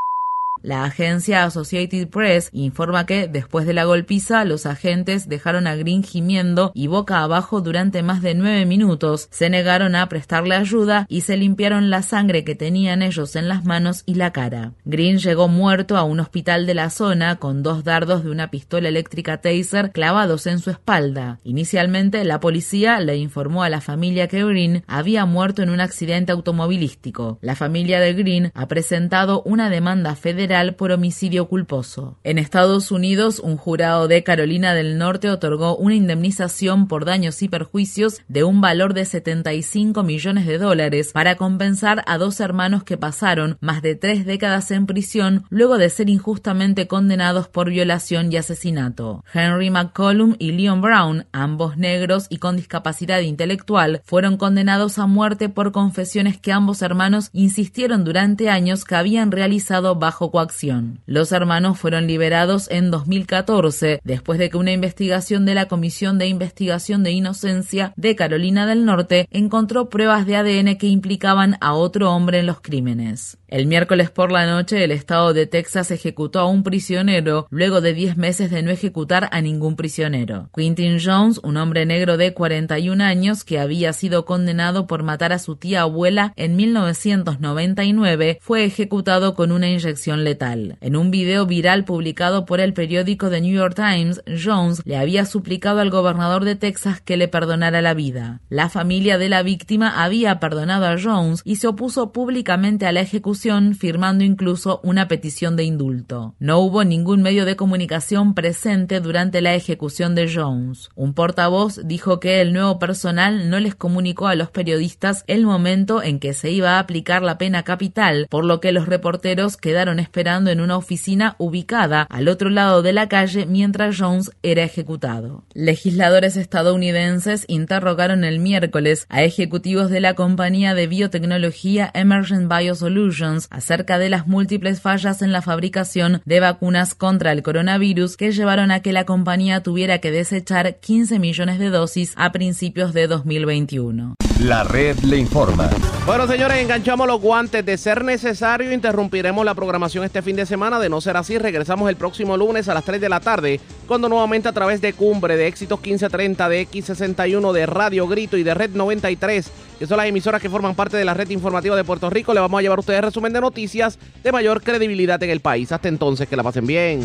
la agencia Associated Press informa que, después de la golpiza, los agentes dejaron a Green gimiendo y boca abajo durante más de nueve minutos, se negaron a prestarle ayuda y se limpiaron la sangre que tenían ellos en las manos y la cara. Green llegó muerto a un hospital de la zona con dos dardos de una pistola eléctrica taser clavados en su espalda. Inicialmente, la policía le informó a la familia que Green había muerto en un accidente automovilístico. La familia de Green ha presentado una demanda federal por homicidio culposo. En Estados Unidos, un jurado de Carolina del Norte otorgó una indemnización por daños y perjuicios de un valor de 75 millones de dólares para compensar a dos hermanos que pasaron más de tres décadas en prisión luego de ser injustamente condenados por violación y asesinato. Henry McCollum y Leon Brown, ambos negros y con discapacidad intelectual, fueron condenados a muerte por confesiones que ambos hermanos insistieron durante años que habían realizado bajo acción. Los hermanos fueron liberados en 2014 después de que una investigación de la Comisión de Investigación de Inocencia de Carolina del Norte encontró pruebas de ADN que implicaban a otro hombre en los crímenes. El miércoles por la noche, el estado de Texas ejecutó a un prisionero luego de 10 meses de no ejecutar a ningún prisionero. Quintin Jones, un hombre negro de 41 años que había sido condenado por matar a su tía abuela en 1999, fue ejecutado con una inyección letal. En un video viral publicado por el periódico The New York Times, Jones le había suplicado al gobernador de Texas que le perdonara la vida. La familia de la víctima había perdonado a Jones y se opuso públicamente a la ejecución firmando incluso una petición de indulto. No hubo ningún medio de comunicación presente durante la ejecución de Jones. Un portavoz dijo que el nuevo personal no les comunicó a los periodistas el momento en que se iba a aplicar la pena capital, por lo que los reporteros quedaron esperando en una oficina ubicada al otro lado de la calle mientras Jones era ejecutado. Legisladores estadounidenses interrogaron el miércoles a ejecutivos de la compañía de biotecnología Emergent Biosolutions acerca de las múltiples fallas en la fabricación de vacunas contra el coronavirus que llevaron a que la compañía tuviera que desechar 15 millones de dosis a principios de 2021. La red le informa. Bueno, señores, enganchamos los guantes. De ser necesario, interrumpiremos la programación este fin de semana. De no ser así, regresamos el próximo lunes a las 3 de la tarde, cuando nuevamente a través de Cumbre, de Éxitos 1530, de X61, de Radio Grito y de Red 93, que son las emisoras que forman parte de la red informativa de Puerto Rico, le vamos a llevar a ustedes resumen de noticias de mayor credibilidad en el país. Hasta entonces, que la pasen bien.